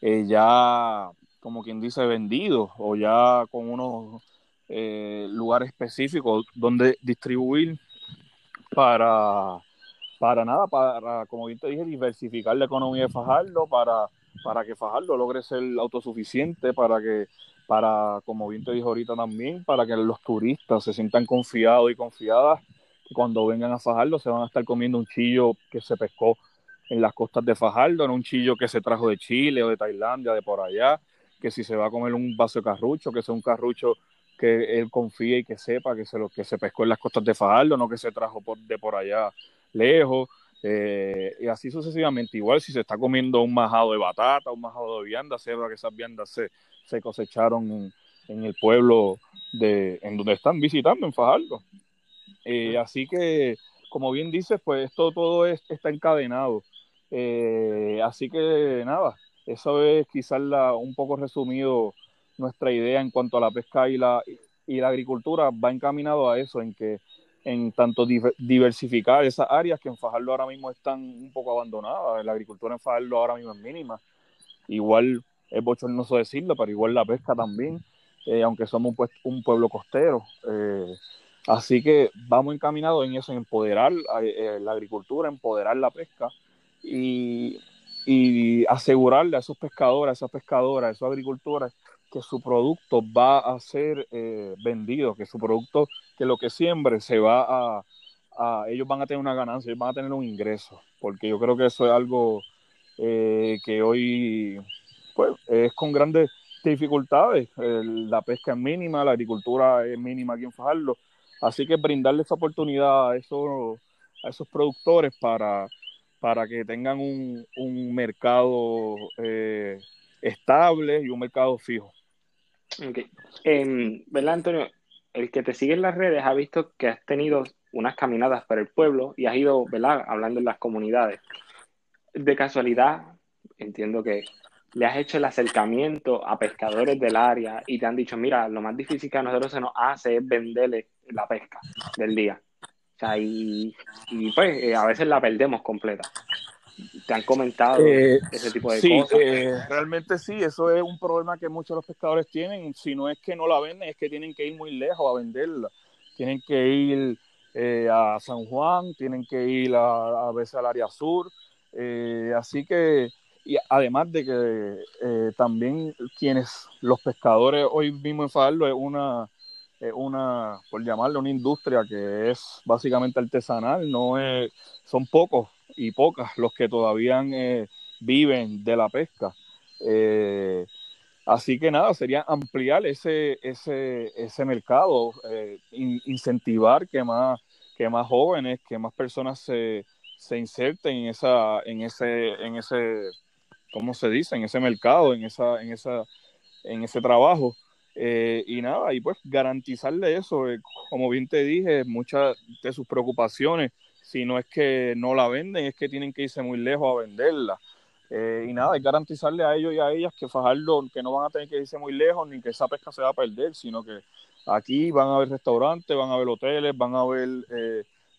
eh, ya como quien dice, vendido o ya con unos eh, lugares específicos donde distribuir para, para nada, para, como bien te dije, diversificar la economía de Fajardo, para, para que Fajardo logre ser autosuficiente, para que para, como bien te dijo ahorita también, para que los turistas se sientan confiados y confiadas que cuando vengan a Fajardo se van a estar comiendo un chillo que se pescó en las costas de Fajardo, no un chillo que se trajo de Chile o de Tailandia, de por allá, que si se va a comer un vaso de carrucho, que sea un carrucho que él confíe y que sepa que se lo que se pescó en las costas de Fajardo, no que se trajo por, de por allá lejos, eh, y así sucesivamente. Igual si se está comiendo un majado de batata, un majado de vianda, sepa que esas viandas se, se cosecharon en, el pueblo de, en donde están visitando, en Fajardo. Eh, así que, como bien dices, pues esto todo está encadenado. Eh, así que nada, eso es quizás la, un poco resumido nuestra idea en cuanto a la pesca y la, y la agricultura va encaminado a eso, en que en tanto diversificar esas áreas que en Fajardo ahora mismo están un poco abandonadas, la agricultura en Fajardo ahora mismo es mínima, igual es bochornoso decirlo, pero igual la pesca también, eh, aunque somos un, un pueblo costero. Eh, así que vamos encaminados en eso, en empoderar eh, la agricultura, empoderar la pesca y, y asegurarle a esos pescadores, a esas pescadoras, a esos agricultores que su producto va a ser vendido, que su producto, que lo que siembre se va a, ellos van a tener una ganancia, ellos van a tener un ingreso, porque yo creo que eso es algo que hoy pues es con grandes dificultades. la pesca es mínima, la agricultura es mínima aquí en Fajardo. Así que brindarle esa oportunidad a esos, a esos productores para, para que tengan un, un mercado eh, estable y un mercado fijo. Okay. Eh, ¿Verdad, Antonio? El que te sigue en las redes ha visto que has tenido unas caminadas por el pueblo y has ido, ¿verdad?, hablando en las comunidades. De casualidad, entiendo que le has hecho el acercamiento a pescadores del área y te han dicho, mira, lo más difícil que a nosotros se nos hace es venderle la pesca del día. O sea, y, pues eh, a veces la perdemos completa. ¿Te han comentado eh, ese tipo de cosas? Eh, realmente sí, eso es un problema que muchos de los pescadores tienen. Si no es que no la venden, es que tienen que ir muy lejos a venderla. Tienen que ir a San Juan, tienen que ir a, a veces al área sur. así que y además de que eh, también quienes, los pescadores hoy mismo en Fajardo es una, una, por llamarlo, una industria que es básicamente artesanal, no es, son pocos y pocas los que todavía eh, viven de la pesca. Eh, así que nada, sería ampliar ese, ese, ese mercado, eh, incentivar que más, que más jóvenes, que más personas se, se inserten en esa, en ese, en ese, ¿cómo se dice? En ese mercado, en esa, en esa, en ese trabajo. Y nada, y pues garantizarle eso, como bien te dije, muchas de sus preocupaciones, si no es que no la venden, es que tienen que irse muy lejos a venderla. Eh, y nada, es garantizarle a ellos y a ellas que Fajardo, que no van a tener que irse muy lejos, ni que esa pesca se va a perder, sino que aquí van a haber restaurantes, van a haber hoteles, van a haber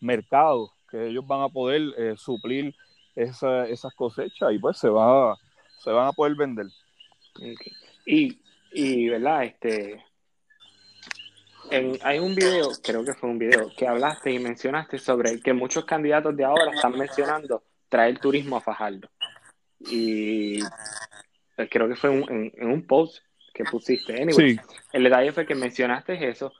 mercados, que ellos van a poder suplir esas cosechas y pues se, va, se van a poder vender. Y y, ¿verdad? Este, hay un video, creo que fue un video, que hablaste y mencionaste sobre que muchos candidatos de ahora están mencionando traer turismo a Fajardo. Y pues, creo que fue en, un post que pusiste. Anyway, El detalle fue que mencionaste eso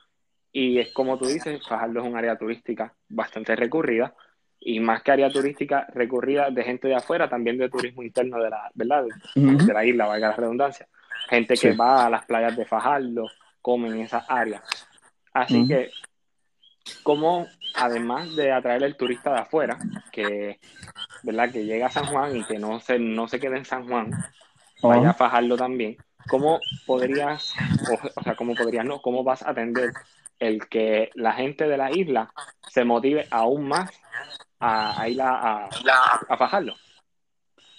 y es como tú dices, Fajardo es un área turística bastante recurrida y más que área turística recurrida de gente de afuera, también de turismo interno de la, ¿verdad? De la isla, valga la redundancia gente que va a las playas de Fajardo, come en esas áreas. Así que, como además de atraer el turista de afuera, que, ¿verdad? que llega a San Juan y que no se, no se quede en San Juan, vaya a Fajardo también, ¿cómo podrías, o, sea, cómo podrías, no, cómo vas a atender el que la gente de la isla se motive aún más a, ir a, a, a Fajardo?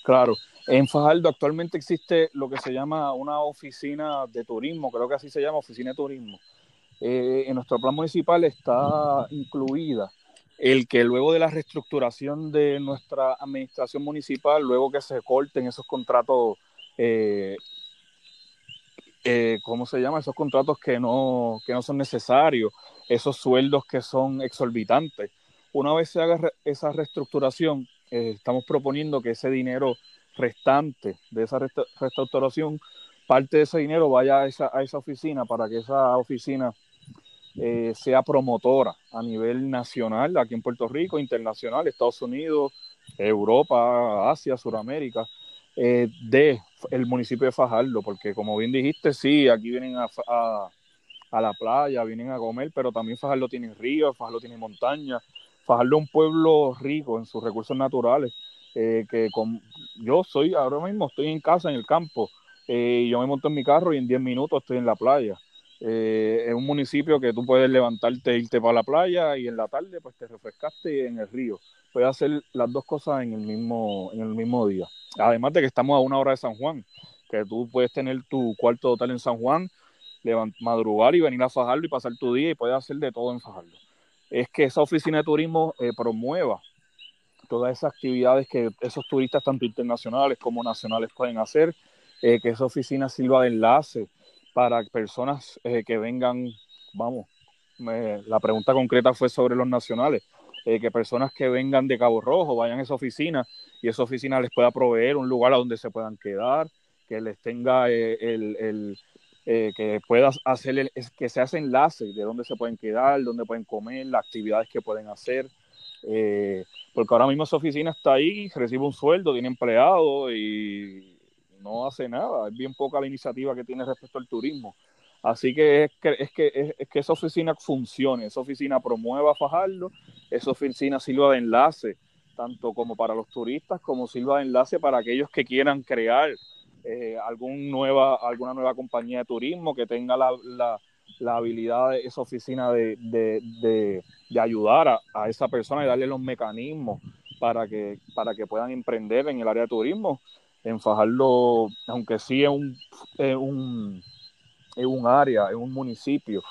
Claro, en Fajardo actualmente existe lo que se llama una oficina de turismo, creo que así se llama, oficina de turismo. Eh, en nuestro plan municipal está incluida el que luego de la reestructuración de nuestra administración municipal, luego que se corten esos contratos, eh, eh, ¿cómo se llama? Esos contratos que no, que no son necesarios, esos sueldos que son exorbitantes. Una vez se haga esa reestructuración, estamos proponiendo que ese dinero restante de esa restauración, parte de ese dinero vaya a esa, a esa oficina para que esa oficina eh, sea promotora a nivel nacional, aquí en Puerto Rico, internacional, Estados Unidos, Europa, Asia, Sudamérica, eh, de el municipio de Fajardo, porque como bien dijiste, sí, aquí vienen a, a, la playa, vienen a comer, pero también Fajardo tiene ríos, Fajardo tiene montañas, Fajardo es un pueblo rico en sus recursos naturales, eh, que con, yo soy, ahora mismo estoy en casa, en el campo, eh, yo me monto en mi carro y en 10 minutos estoy en la playa. Eh, es un municipio que tú puedes levantarte e irte para la playa y en la tarde pues te refrescaste en el río. Puedes hacer las dos cosas en el mismo, en el mismo día. Además de que estamos a una hora de San Juan, que tú puedes tener tu cuarto hotel en San Juan, madrugar y venir a Fajardo y pasar tu día y puedes hacer de todo en Fajardo. Es que esa oficina de turismo promueva todas esas actividades que esos turistas, tanto internacionales como nacionales, pueden hacer, eh, que esa oficina sirva de enlace para personas eh, que vengan, vamos, la pregunta concreta fue sobre los nacionales, eh, que personas que vengan de Cabo Rojo vayan a esa oficina y esa oficina les pueda proveer un lugar a donde se puedan quedar, que les tenga el, el que pueda hacer, el, que se hace enlace de dónde se pueden quedar, dónde pueden comer, las actividades que pueden hacer. Eh, porque ahora mismo esa oficina está ahí, recibe un sueldo, tiene empleados y no hace nada. Es bien poca la iniciativa que tiene respecto al turismo. Así que es que, es que, es, que esa oficina funcione, esa oficina promueva Fajardo, esa oficina sirva de enlace, tanto como para los turistas, como sirva de enlace para aquellos que quieran crear eh, algún nueva, alguna nueva compañía de turismo que tenga la, la habilidad de esa oficina de, de, de, ayudar a, a, esa persona y darle los mecanismos para que, para que puedan emprender en el área de turismo, en Fajardo, aunque sí es un, es un, es un área, es un municipio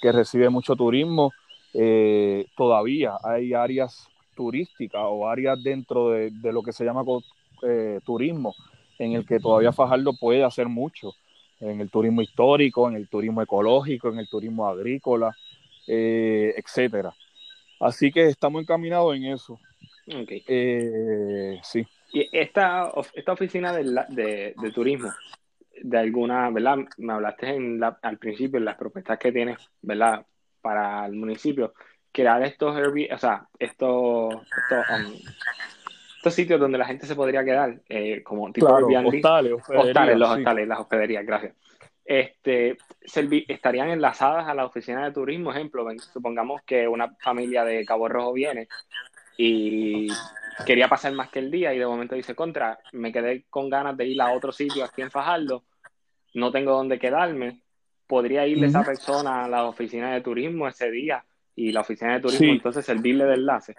que recibe mucho turismo, eh, todavía hay áreas turísticas o áreas dentro de, de lo que se llama eh, turismo en el que todavía Fajardo puede hacer mucho en el turismo histórico, en el turismo ecológico, en el turismo agrícola, eh, etcétera. Así que estamos encaminados en eso. Okay. Eh, sí. Y esta, esta oficina de, de, de, turismo, de alguna, ¿verdad? Me hablaste en la, al principio en las propuestas que tienes, ¿verdad? Para el municipio, crear estos, o sea, estos, estos um, estos sitios donde la gente se podría quedar, eh, como tipo claro, Airbnb. hostales, Hostales, los sí. hostales, las hospederías, gracias. Este, estarían enlazadas a la oficina de turismo, ejemplo, supongamos que una familia de Cabo Rojo viene y quería pasar más que el día y de momento dice, contra, me quedé con ganas de ir a otro sitio aquí en Fajardo, no tengo dónde quedarme, podría ir esa persona a la oficina de turismo ese día y la oficina de turismo Sí. entonces servirle de enlace.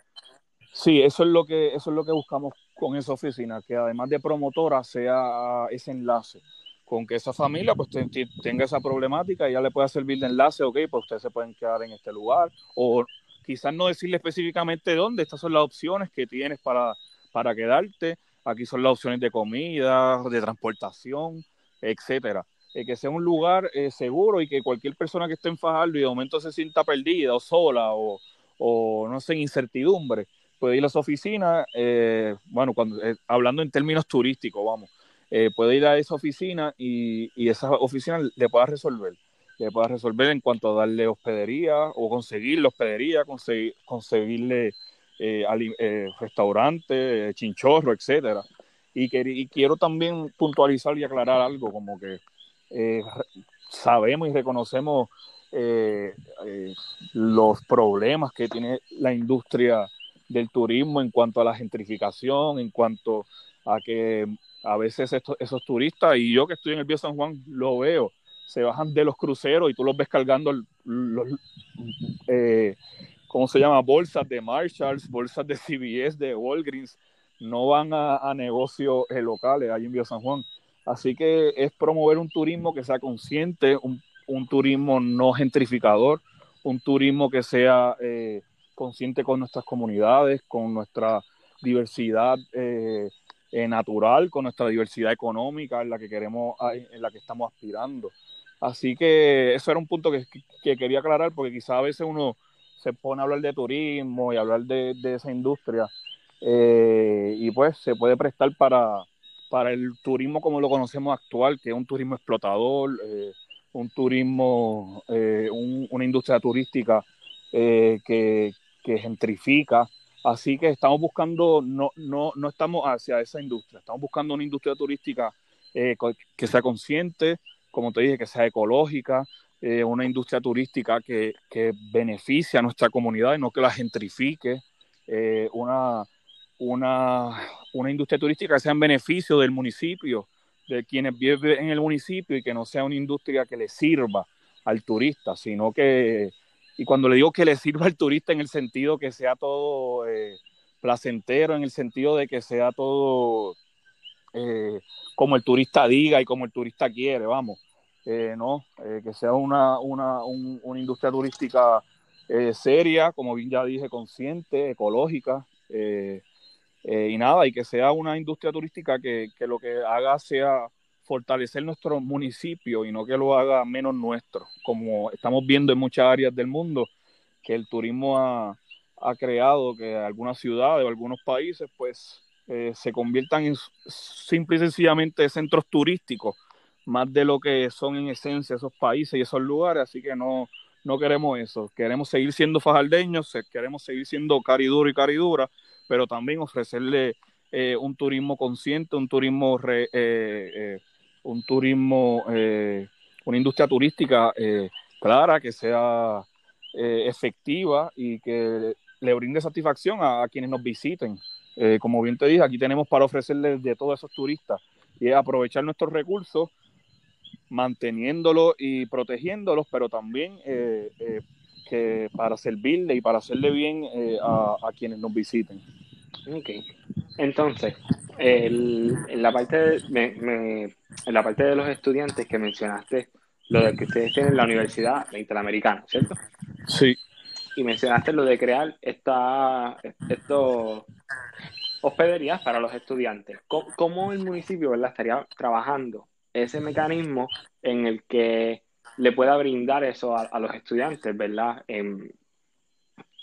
Sí, eso es lo que eso es lo que buscamos con esa oficina, que además de promotora sea ese enlace, con que esa familia pues te- te- tenga esa problemática y ya le pueda servir de enlace, ok, pues ustedes se pueden quedar en este lugar, o quizás no decirle específicamente dónde, estas son las opciones que tienes para, para quedarte, aquí son las opciones de comida, de transportación, etcétera. Eh, que sea un lugar eh, seguro y que cualquier persona que esté en Fajardo y de momento se sienta perdida o sola o, o no sé, en incertidumbre, puede ir a esa oficina, eh, bueno, cuando, hablando en términos turísticos, vamos, puede ir a esa oficina y, y esa oficina le pueda resolver. Le pueda resolver en cuanto a darle hospedería o conseguirle hospedería, conseguir, conseguirle eh, eh, restaurante, chinchorro, etcétera. Y, que- y quiero también puntualizar y aclarar algo, como que eh, sabemos y reconocemos eh, eh, los problemas que tiene la industria del turismo en cuanto a la gentrificación, en cuanto a que a veces estos, esos turistas, y yo que estoy en el Vío San Juan lo veo, se bajan de los cruceros y tú los ves cargando los, eh, ¿cómo se llama? Bolsas de Marshalls, bolsas de CBS, de Walgreens, no van a, negocios eh, locales ahí en Vío San Juan. Así que es promover un turismo que sea consciente, un, turismo no gentrificador, un turismo que sea eh, consciente con nuestras comunidades, con nuestra diversidad eh, natural, con nuestra diversidad económica en la que queremos, en la que estamos aspirando. Así que eso era un punto que, que quería aclarar porque quizá a veces uno se pone a hablar de turismo y hablar de, de esa industria eh, y pues se puede prestar para, para el turismo como lo conocemos actual, que es un turismo explotador, eh, un turismo, eh, un, una industria turística que, que, gentrifica. Así que estamos buscando, no, no, no estamos hacia esa industria, estamos buscando una industria turística que sea consciente, como te dije, que sea ecológica, eh, una industria turística que, que, beneficie a nuestra comunidad y no que la gentrifique, eh, una, una, una industria turística que sea en beneficio del municipio, de quienes viven en el municipio y que no sea una industria que le sirva al turista, sino que, y cuando le digo que le sirva al turista en el sentido que sea todo eh, placentero, en el sentido de que sea todo como el turista diga y como el turista quiere, vamos, eh, no, que sea una, una, un, una industria turística eh, seria, como bien ya dije, consciente, ecológica, eh, eh, y nada, y que sea una industria turística que, que, lo que haga sea fortalecer nuestro municipio y no que lo haga menos nuestro, como estamos viendo en muchas áreas del mundo, que el turismo ha, ha creado que algunas ciudades o algunos países pues eh, se conviertan en simple y sencillamente centros turísticos, más de lo que son en esencia esos países y esos lugares, así que no, no queremos eso, queremos seguir siendo fajardeños, queremos seguir siendo cariduro y caridura, pero también ofrecerle eh, un turismo consciente, un turismo, re, eh, eh, un turismo, una industria turística clara, que sea efectiva y que le brinde satisfacción a, quienes nos visiten. Como bien te dije, aquí tenemos para ofrecerles de todos esos turistas y aprovechar nuestros recursos, manteniéndolos y protegiéndolos, pero también eh, eh, que para servirle y para hacerle bien eh, a, a, quienes nos visiten. Ok. Entonces, el, en, la parte de, me, me, en la parte de los estudiantes que mencionaste, lo de que ustedes tienen la Universidad Interamericana, ¿cierto? Sí. Y mencionaste lo de crear esta, estos hospederías para los estudiantes. ¿Cómo, cómo el municipio ¿verdad? estaría trabajando ese mecanismo en el que le pueda brindar eso a, a los estudiantes, ¿verdad? En,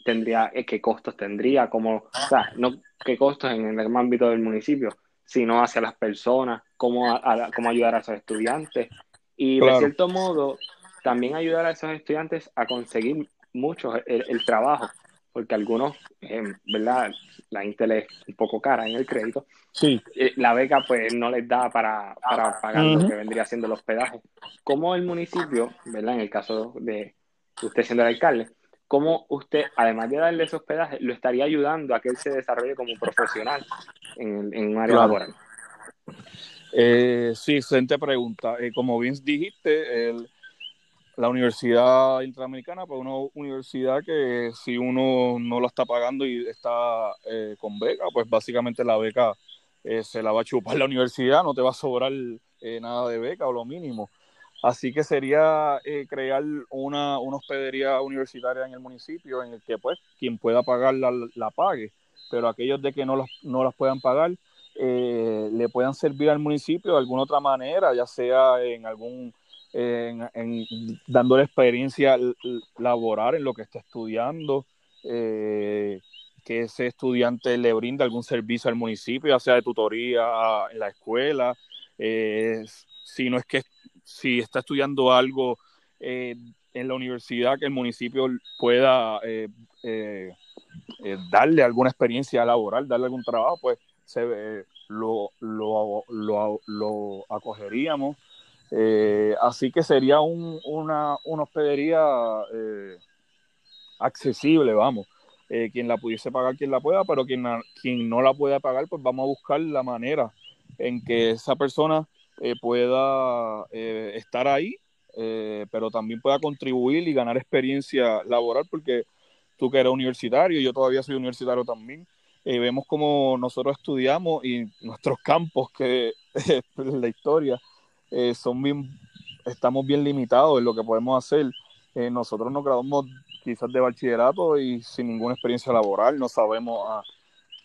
tendría, qué costos tendría, como, o sea, no qué costos en el ámbito del municipio, sino hacia las personas, cómo, a, a, cómo ayudar a esos estudiantes. Y claro. de cierto modo, también ayudar a esos estudiantes a conseguir mucho el, el trabajo. Porque algunos, eh, ¿verdad? La Intel es un poco cara en el crédito. Sí. Eh, la beca pues no les da para, para pagar lo que vendría siendo el hospedaje. ¿Cómo el municipio, ¿verdad? En el caso de usted siendo el alcalde, cómo usted, además de darle ese hospedaje, lo estaría ayudando a que él se desarrolle como profesional en, en un área laboral? Eh, sí, excelente pregunta. Eh, como bien dijiste, el, la Universidad Interamericana, pues una universidad que si uno no la está pagando y está eh, con beca, pues básicamente la beca eh, se la va a chupar la universidad, no te va a sobrar eh, nada de beca o lo mínimo. Así que sería crear una, una, hospedería universitaria en el municipio en el que pues quien pueda pagarla la pague, pero aquellos de que no las, no las puedan pagar le puedan servir al municipio de alguna otra manera, ya sea en algún en, la experiencia laboral en lo que está estudiando, eh, que ese estudiante le brinda algún servicio al municipio, ya sea de tutoría en la escuela, eh, si no es que si está estudiando algo eh, en la universidad que el municipio pueda darle alguna experiencia laboral, darle algún trabajo, pues se, lo, lo, lo, lo acogeríamos eh, así que sería un, una, una, hospedería eh, accesible, vamos. Eh, quien la pudiese pagar, quien la pueda, pero quien, quien no la pueda pagar, pues vamos a buscar la manera en que esa persona pueda estar ahí, pero también pueda contribuir y ganar experiencia laboral, porque tú que eres universitario, yo todavía soy universitario también, vemos como nosotros estudiamos y nuestros campos, que (laughs) es la historia, eh, son bien, estamos bien limitados en lo que podemos hacer. Eh, nosotros nos graduamos quizás de bachillerato y sin ninguna experiencia laboral, no sabemos ah,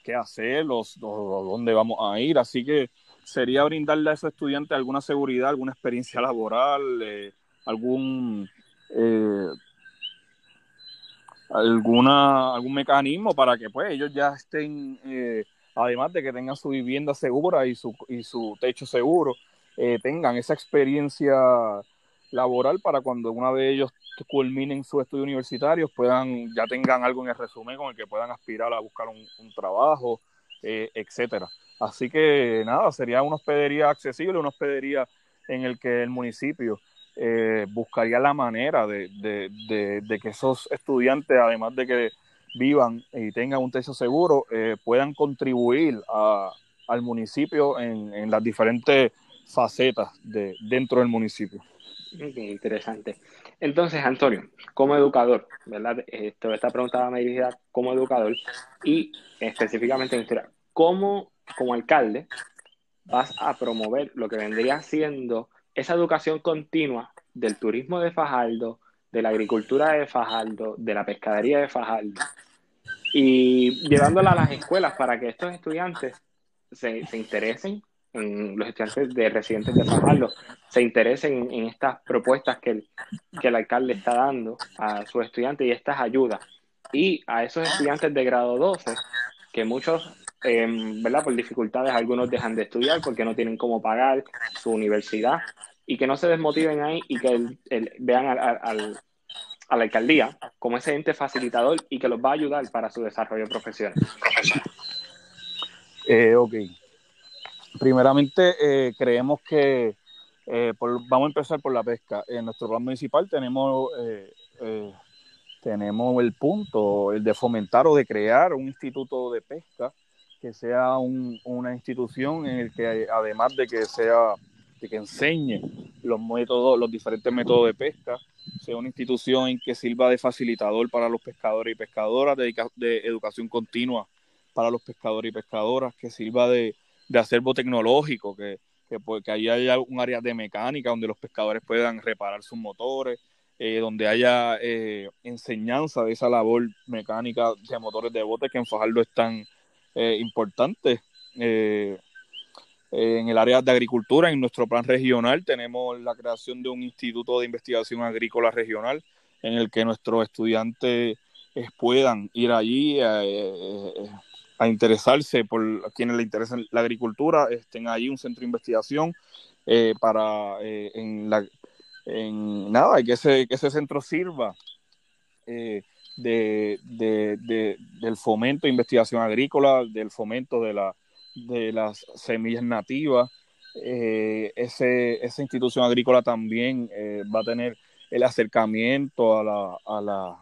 qué hacer o, dónde vamos a ir, así que sería brindarle a esos estudiantes alguna seguridad, alguna experiencia laboral, eh, algún alguna algún mecanismo para que pues ellos ya estén además de que tengan su vivienda segura y su, y su techo seguro eh, tengan esa experiencia laboral para cuando una vez ellos culminen sus estudios universitarios puedan ya tengan algo en el resumen con el que puedan aspirar a buscar un, trabajo, eh, etcétera. Así que nada, sería una hospedería accesible, una hospedería en el que el municipio eh, buscaría la manera de, de, que esos estudiantes, además de que vivan y tengan un techo seguro, puedan contribuir a, al municipio en, en las diferentes facetas de, dentro del municipio. interesante. Entonces, Antonio, como educador, ¿verdad? Esto, esta pregunta va dirigida como educador y específicamente en historia. ¿Cómo, como alcalde, vas a promover lo que vendría siendo esa educación continua del turismo de Fajardo, de la agricultura de Fajardo, de la pescadería de Fajardo, y llevándola a las escuelas para que estos estudiantes se, se interesen en los estudiantes de residentes de Fajardo se interesen en, estas propuestas que el, que el alcalde está dando a sus estudiantes y estas ayudas. Y a esos estudiantes de grado 12, que muchos, em, ¿verdad? Por dificultades, algunos dejan de estudiar porque no tienen cómo pagar su universidad y que no se desmotiven ahí y que vean al, a la alcaldía como ese ente facilitador y que los va a ayudar para su desarrollo profesional. Eh, ok, Primeramente, eh, creemos que eh, vamos a empezar por la pesca. En nuestro plan municipal tenemos, eh, tenemos el punto el de fomentar o de crear un instituto de pesca que sea una institución en el que además de que sea de que enseñe los métodos, los diferentes métodos de pesca, sea una institución en que sirva de facilitador para los pescadores y pescadoras, de, de educación continua para los pescadores y pescadoras, que sirva de, de acervo tecnológico, que, que, pues, ahí haya un área de mecánica donde los pescadores puedan reparar sus motores, eh, donde haya eh, enseñanza de esa labor mecánica de motores de bote que en Fajardo es tan eh, en el área de agricultura, en nuestro plan regional, tenemos la creación de un instituto de investigación agrícola regional en el que nuestros estudiantes puedan ir allí a interesarse por quienes le interesa la agricultura, estén ahí un centro de investigación eh, para eh, en la en nada, que ese, que ese centro sirva eh, de, del fomento de investigación agrícola, del fomento de, la, de las semillas nativas. Eh, ese, esa institución agrícola también eh, va a tener el acercamiento a la, a la,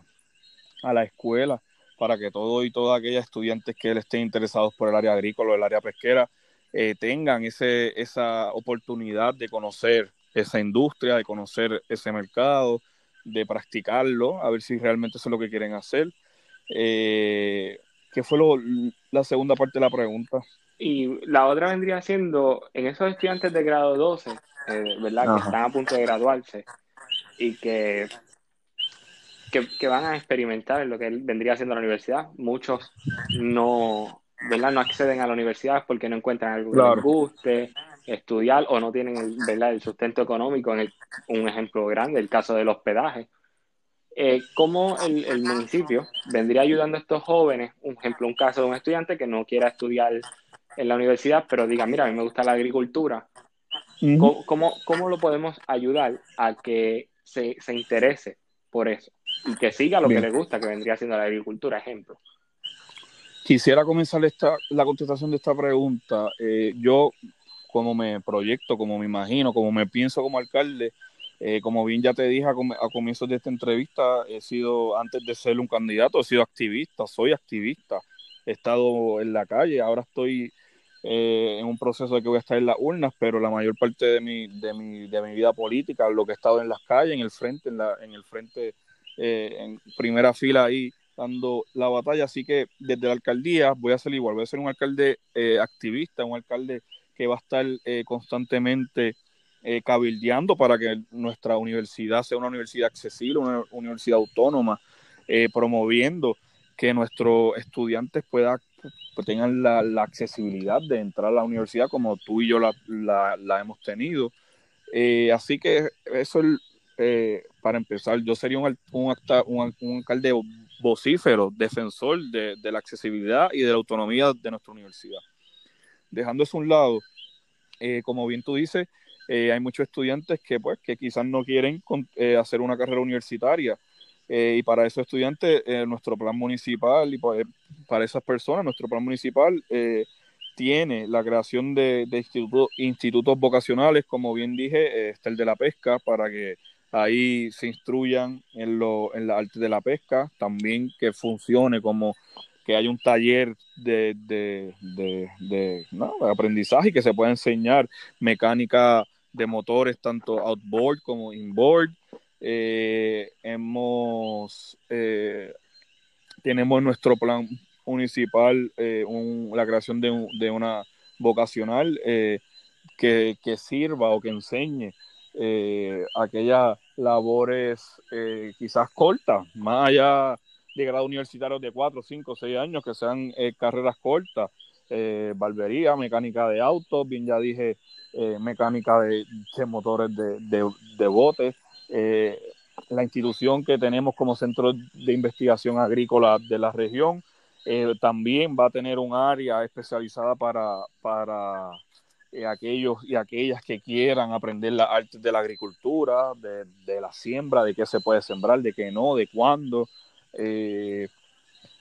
a la escuela para que todos y todas aquellas estudiantes que estén interesados por el área agrícola o el área pesquera eh, tengan ese, esa oportunidad de conocer esa industria, de conocer ese mercado, de practicarlo, a ver si realmente eso es lo que quieren hacer. Eh, ¿Qué fue lo, la segunda parte de la pregunta? Y la otra vendría siendo, en esos estudiantes de grado 12, eh, ¿verdad? Que están a punto de graduarse y que, que, van a experimentar en lo que vendría siendo la universidad. Muchos no, ¿verdad? No acceden a la universidad porque no encuentran algo que les guste, estudiar o no tienen el, ¿verdad? el sustento económico. En un ejemplo grande, el caso del hospedaje. Eh, ¿Cómo el, municipio vendría ayudando a estos jóvenes? Un ejemplo, un caso de un estudiante que no quiera estudiar en la universidad, pero diga, mira, a mí me gusta la agricultura. ¿Cómo, ¿Cómo, lo podemos ayudar a que se, se, interese por eso y que siga lo que le gusta, que vendría siendo la agricultura, ejemplo? Quisiera comenzar esta, la contestación de esta pregunta. Eh, yo, como me proyecto, como me imagino, como me pienso como alcalde, eh, como bien ya te dije a, comienzos de esta entrevista, he sido, antes de ser un candidato, he sido activista, soy activista, he estado en la calle, ahora estoy eh, en un proceso de que voy a estar en las urnas, pero la mayor parte de mi, de mi, de mi vida política, lo que he estado en las calles, en el frente, en, la, en el frente, en primera fila ahí, dando la batalla. Así que desde la alcaldía voy a ser igual, voy a ser un alcalde eh, activista, un alcalde que va a estar eh, constantemente eh, cabildeando para que nuestra universidad sea una universidad accesible, una universidad autónoma, promoviendo que nuestros estudiantes puedan pues, tengan la, accesibilidad de entrar a la universidad como tú y yo la, hemos tenido. así que eso es, para empezar, yo sería un alcalde vocífero, defensor de, la accesibilidad y de la autonomía de nuestra universidad. Dejando eso a un lado, eh, como bien tú dices, eh, hay muchos estudiantes que, pues, que quizás no quieren eh, hacer una carrera universitaria. y para esos estudiantes, nuestro plan municipal y pues, para esas personas, nuestro plan municipal tiene la creación de, de institutos vocacionales, como bien dije, está el de la pesca, para que ahí se instruyan en, lo, en la arte de la pesca, también que funcione como que haya un taller de, de, de, aprendizaje y que se pueda enseñar mecánica de motores tanto outboard como inboard. Eh, hemos eh, tenemos nuestro plan municipal eh, la creación de, de una vocacional que, que, sirva o que enseñe aquellas labores quizás cortas, más allá de grado universitario de 4, 5, 6 años, que sean eh, carreras cortas, barbería, mecánica de autos, bien ya dije, mecánica de, motores de, de, botes. la institución que tenemos como centro de investigación agrícola de la región también va a tener un área especializada para, para eh, aquellos y aquellas que quieran aprender las artes de la agricultura, de, la siembra, de qué se puede sembrar, de qué no, de cuándo. Eh,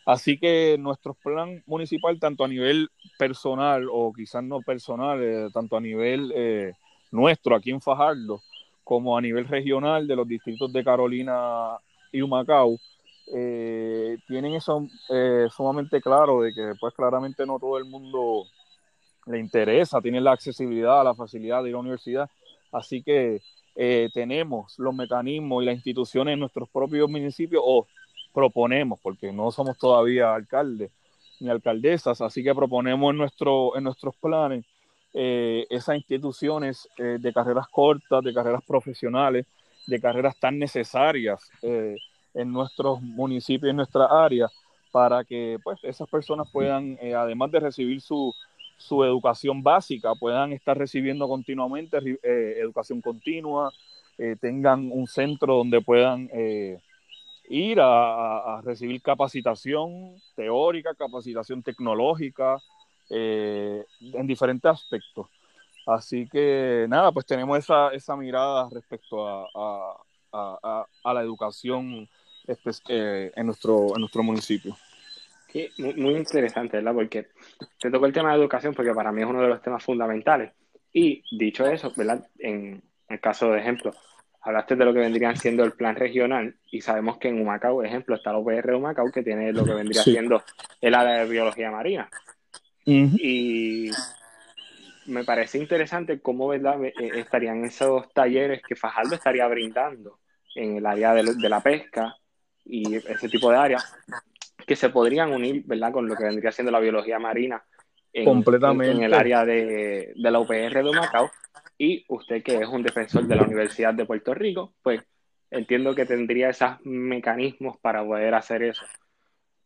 así que nuestro plan municipal, tanto a nivel personal o quizás no personal, eh, tanto a nivel nuestro aquí en Fajardo, como a nivel regional de los distritos de Carolina y Humacao, tienen eso sumamente claro de que pues claramente no todo el mundo le interesa, tiene la accesibilidad, la facilidad de ir a la universidad. Así que eh, tenemos los mecanismos y las instituciones en nuestros propios municipios o proponemos, porque no somos todavía alcaldes ni alcaldesas, así que proponemos en, nuestro, en nuestros planes eh, esas instituciones eh, de carreras cortas, de carreras profesionales, de carreras tan necesarias en nuestros municipios, en nuestra área, para que pues esas personas puedan, además de recibir su, su educación básica, puedan estar recibiendo continuamente eh, educación continua, eh, tengan un centro donde puedan eh, ir a, recibir capacitación teórica, capacitación tecnológica, en diferentes aspectos. Así que nada, pues tenemos esa, esa mirada respecto a, a, la educación en, nuestro, en nuestro municipio. Sí, muy, interesante, ¿verdad? Porque te tocó el tema de educación porque para mí es uno de los temas fundamentales. Y dicho eso, ¿verdad? En el caso de ejemplo, hablaste de lo que vendría siendo el plan regional y sabemos que en Humacao, ejemplo, está la UPR de Humacao que tiene lo que vendría siendo el área de biología marina. Y me parece interesante cómo ¿verdad? Eh, estarían esos talleres que Fajardo estaría brindando en el área de, la pesca y ese tipo de áreas que se podrían unir ¿verdad? con lo que vendría siendo la biología marina en, Completamente. en, el área de, de la UPR de Humacao y usted que es un defensor de la Universidad de Puerto Rico, pues entiendo que tendría esos mecanismos para poder hacer eso.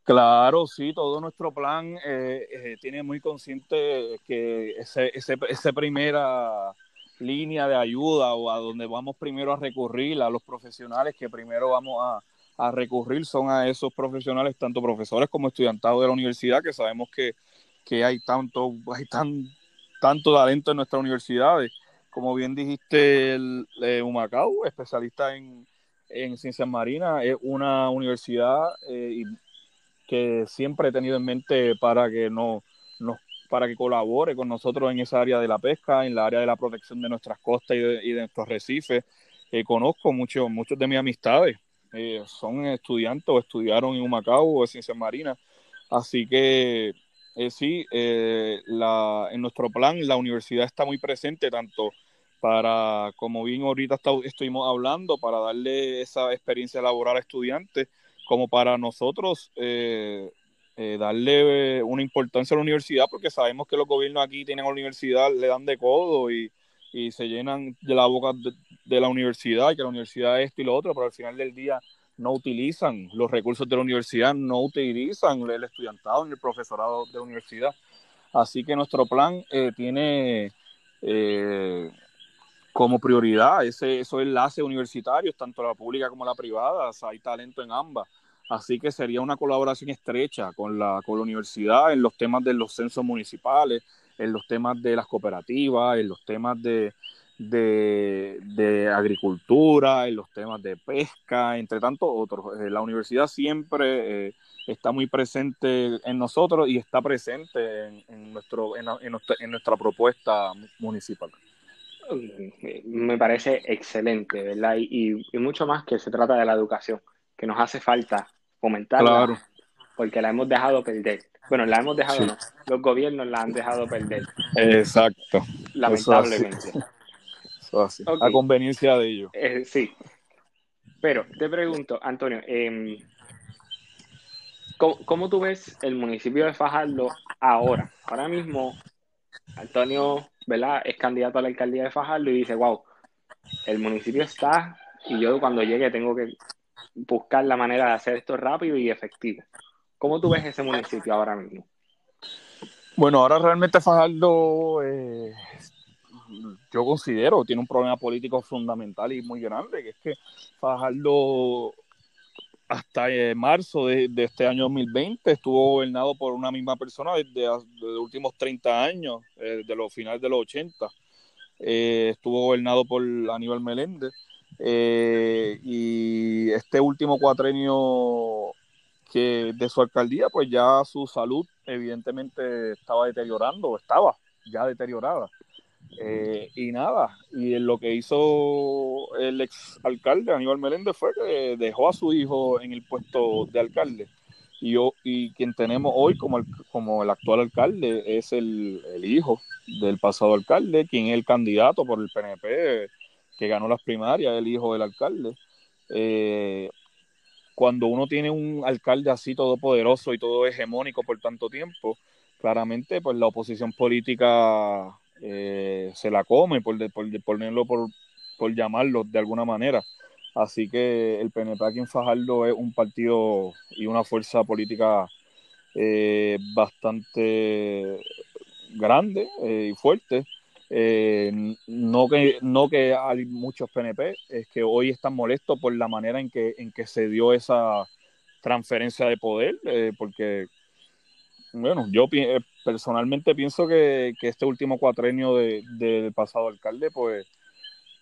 Claro, sí, todo nuestro plan eh, eh, tiene muy consciente que ese, ese, esa primera línea de ayuda o a donde vamos primero a recurrir, a los profesionales que primero vamos a, a recurrir son a esos profesionales, tanto profesores como estudiantados de la universidad, que sabemos que, que hay tanto, hay tan, tanto talento en nuestras universidades como bien dijiste, el, eh, Humacao, especialista en, ciencias marinas, es una universidad eh, que siempre he tenido en mente para que no, para que colabore con nosotros en esa área de la pesca, en la área de la protección de nuestras costas y de, nuestros recifes. Eh, conozco muchos muchos de mis amistades, son estudiantes o estudiaron en Humacao o en ciencias marinas, así que eh, sí, eh, la, en nuestro plan la universidad está muy presente tanto para, como bien ahorita estuvimos hablando, para darle esa experiencia laboral a estudiantes, como para nosotros eh, darle una importancia a la universidad, porque sabemos que los gobiernos aquí tienen a la universidad, le dan de codo y, y se llenan de la boca de, de la universidad, que la universidad es esto y lo otro, pero al final del día no utilizan los recursos de la universidad, no utilizan el estudiantado ni el profesorado de la universidad. Así que nuestro plan eh, tiene eh, como prioridad ese, esos enlaces universitarios, tanto la pública como la privada, hay talento en ambas. Así que sería una colaboración estrecha con la, con la universidad en los temas de los censos municipales, en los temas de las cooperativas, en los temas de, de, agricultura, en los temas de pesca, entre tantos otros. Eh, la universidad siempre eh, está muy presente en nosotros y está presente en, nuestro, en, nuestra, propuesta municipal. Me parece excelente, ¿verdad? Y, mucho más que se trata de la educación, que nos hace falta fomentarla, porque la hemos dejado perder. Bueno, la hemos dejado, no, los gobiernos la han dejado perder. Exacto. Lamentablemente. A conveniencia de ellos. Eh, sí. Pero te pregunto, Antonio, em, ¿cómo, tú ves el municipio de Fajardo ahora? Ahora mismo, Antonio, ¿verdad? Es candidato a la alcaldía de Fajardo y dice, wow, el municipio está y yo cuando llegue tengo que buscar la manera de hacer esto rápido y efectivo. ¿Cómo tú ves ese municipio ahora mismo? Bueno, ahora realmente Fajardo eh, yo considero tiene un problema político fundamental y muy grande, que es que Fajardo hasta eh, marzo de, este año 2020 estuvo gobernado por una misma persona desde, los últimos 30 años, eh, de los finales de los 80. Eh, estuvo gobernado por Aníbal Meléndez. y este último cuatrenio que de su alcaldía, pues ya su salud evidentemente estaba deteriorando, estaba ya deteriorada. Eh, y nada, y lo que hizo el ex alcalde Aníbal Meléndez fue que dejó a su hijo en el puesto de alcalde. Y, yo, y quien tenemos hoy como el, como el actual alcalde es el, hijo del pasado alcalde, quien es el candidato por el PNP que ganó las primarias, el hijo del alcalde. Eh, cuando uno tiene un alcalde así todopoderoso y todo hegemónico por tanto tiempo, claramente pues la oposición política eh, se la come, por, por, ponerlo, por, por llamarlo de alguna manera. Así que el PNP aquí en Fajardo es un partido y una fuerza política eh, bastante grande eh, y fuerte. no, que, no que hay muchos PNP, es que hoy están molestos por la manera en que, en que se dio esa transferencia de poder, porque bueno, yo eh, personalmente pienso que, este último cuatrenio del pasado alcalde, pues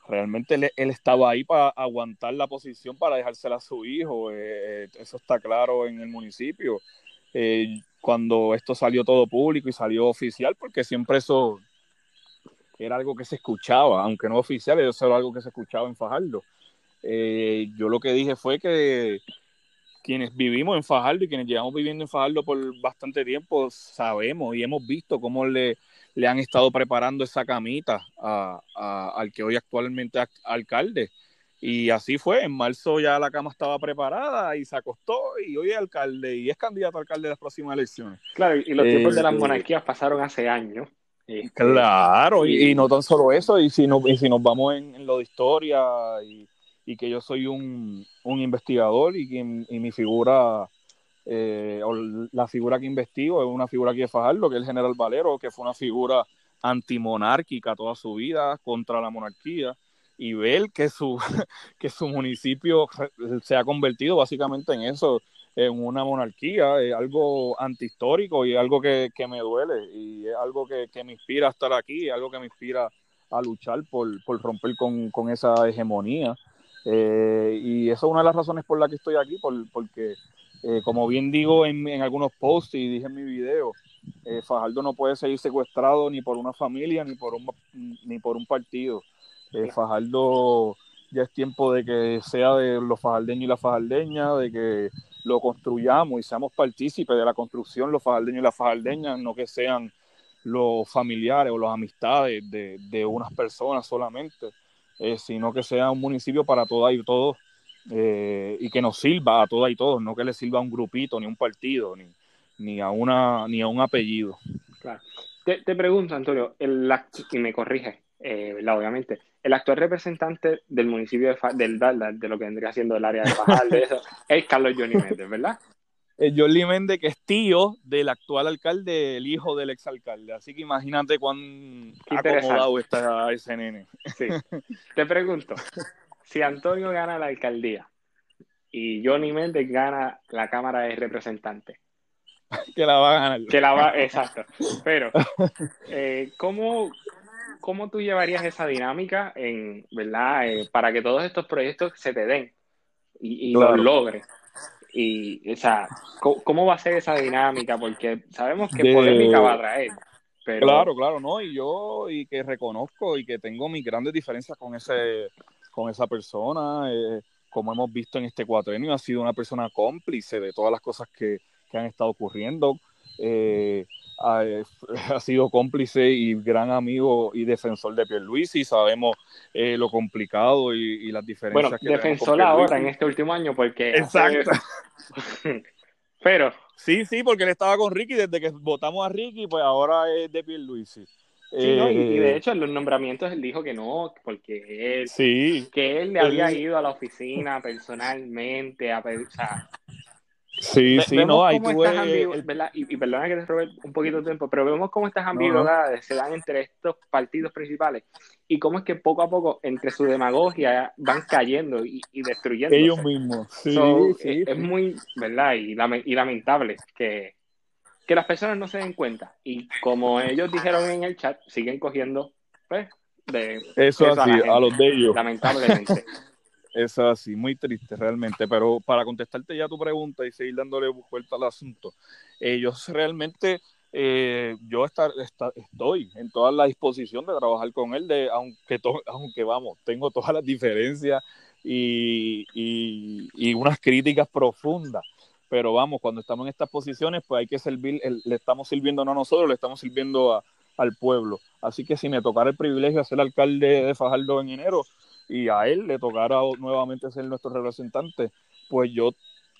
realmente él, estaba ahí para aguantar la posición para dejársela a su hijo, eh, eh, eso está claro en el municipio. cuando esto salió todo público y salió oficial, porque siempre eso era algo que se escuchaba, aunque no oficial, eso era algo que se escuchaba en Fajardo. yo lo que dije fue que quienes vivimos en Fajardo y quienes llevamos viviendo en Fajardo por bastante tiempo sabemos y hemos visto cómo le, le han estado preparando esa camita al que hoy actualmente es alcalde. Y así fue, en marzo ya la cama estaba preparada y se acostó y hoy es alcalde y es candidato a alcalde de las próximas elecciones. Claro, y los tiempos de las eh, monarquías pasaron hace años. Este, claro, y, no tan solo eso, y si, y si nos vamos en, lo de historia y, y que yo soy un, un investigador y, que, y mi figura, eh, o la figura que investigo es una figura que es Fajardo, que es el general Valero, que fue una figura antimonárquica toda su vida, contra la monarquía, y ver que su, (laughs) que su municipio se ha convertido básicamente en eso, en una monarquía, es algo antihistórico y algo que, que me duele, y es algo que, que, me inspira a estar aquí, es algo que me inspira a luchar por, por romper con, con esa hegemonía. Eh, y esa es una de las razones por las que estoy aquí, porque eh, como bien digo en, algunos posts y dije en mi video, eh, Fajardo no puede seguir secuestrado ni por una familia ni por un, ni por un partido. Fajardo ya es tiempo de que sea de los fajardeños y las fajardeñas, de que lo construyamos y seamos partícipes de la construcción los fajardeños y las fajardeñas, no que sean los familiares o las amistades de, de unas personas solamente. Eh, sino que sea un municipio para todas y todos eh, y que nos sirva a todas y todos, no que le sirva a un grupito, ni a un partido, ni, ni, a, una, ni a un apellido. Claro. Te, te pregunto, Antonio, el, y me corrige, eh, obviamente, el actual representante del municipio de, del, de lo que vendría siendo el área de Fajal, de eso, es Carlos Johnny Méndez, ¿verdad? Eh, Jordi Méndez, que es tío del actual alcalde, el hijo del exalcalde. Así que imagínate cuán acomodado está ese nene. Sí. Te pregunto, si Antonio gana la alcaldía y Johnny Méndez gana la Cámara de Representantes. que la va a ganar. Que la va, exacto. Pero, (laughs) eh, ¿cómo, ¿cómo tú llevarías esa dinámica en, ¿verdad? Eh, para que todos estos proyectos se te den y, y los logres? Y, o sea, ¿cómo, va a ser esa dinámica? Porque sabemos que polémica va a traer. Pero... Claro, claro, ¿no? Y yo, y que reconozco y que tengo mis grandes diferencias con ese, con esa persona, eh, como hemos visto en este cuatrenio, ha sido una persona cómplice de todas las cosas que, que han estado ocurriendo. Eh, (laughs) ha, sido cómplice y gran amigo y defensor de Pierluisi, sabemos eh, lo complicado y, las diferencias bueno, defensor ahora en este último año porque... Exacto. (laughs) Pero... Sí, sí, porque él estaba con Ricky desde que votamos a Ricky, pues ahora es de Pierluisi. Sí, y, de eh, hecho en los nombramientos él dijo que no, porque él, sí, que él le había ido a la oficina personalmente a pedir, Sí, sí, no, hay y, perdona que te robe un poquito de tiempo, pero vemos cómo estas ambigüedades se dan entre estos partidos principales y cómo es que poco a poco, entre su demagogia, van cayendo y, destruyendo. Ellos mismos, sí, sí, Es muy, ¿verdad? Y, lamentable que, que las personas no se den cuenta. Y como ellos dijeron en el chat, siguen cogiendo, pues, de eso, así, a los de ellos. Lamentablemente. (laughs) Es así, muy triste realmente, pero para contestarte ya tu pregunta y seguir dándole vuelta al asunto, ellos realmente, eh, yo estar, estoy en toda la disposición de trabajar con él, de, aunque, aunque vamos, tengo todas las diferencias y, y, unas críticas profundas, pero vamos, cuando estamos en estas posiciones, pues hay que servir, le estamos sirviendo no a nosotros, le estamos sirviendo al pueblo. Así que si me tocara el privilegio de ser alcalde de Fajardo en enero, y a él le tocara nuevamente ser nuestro representante, pues yo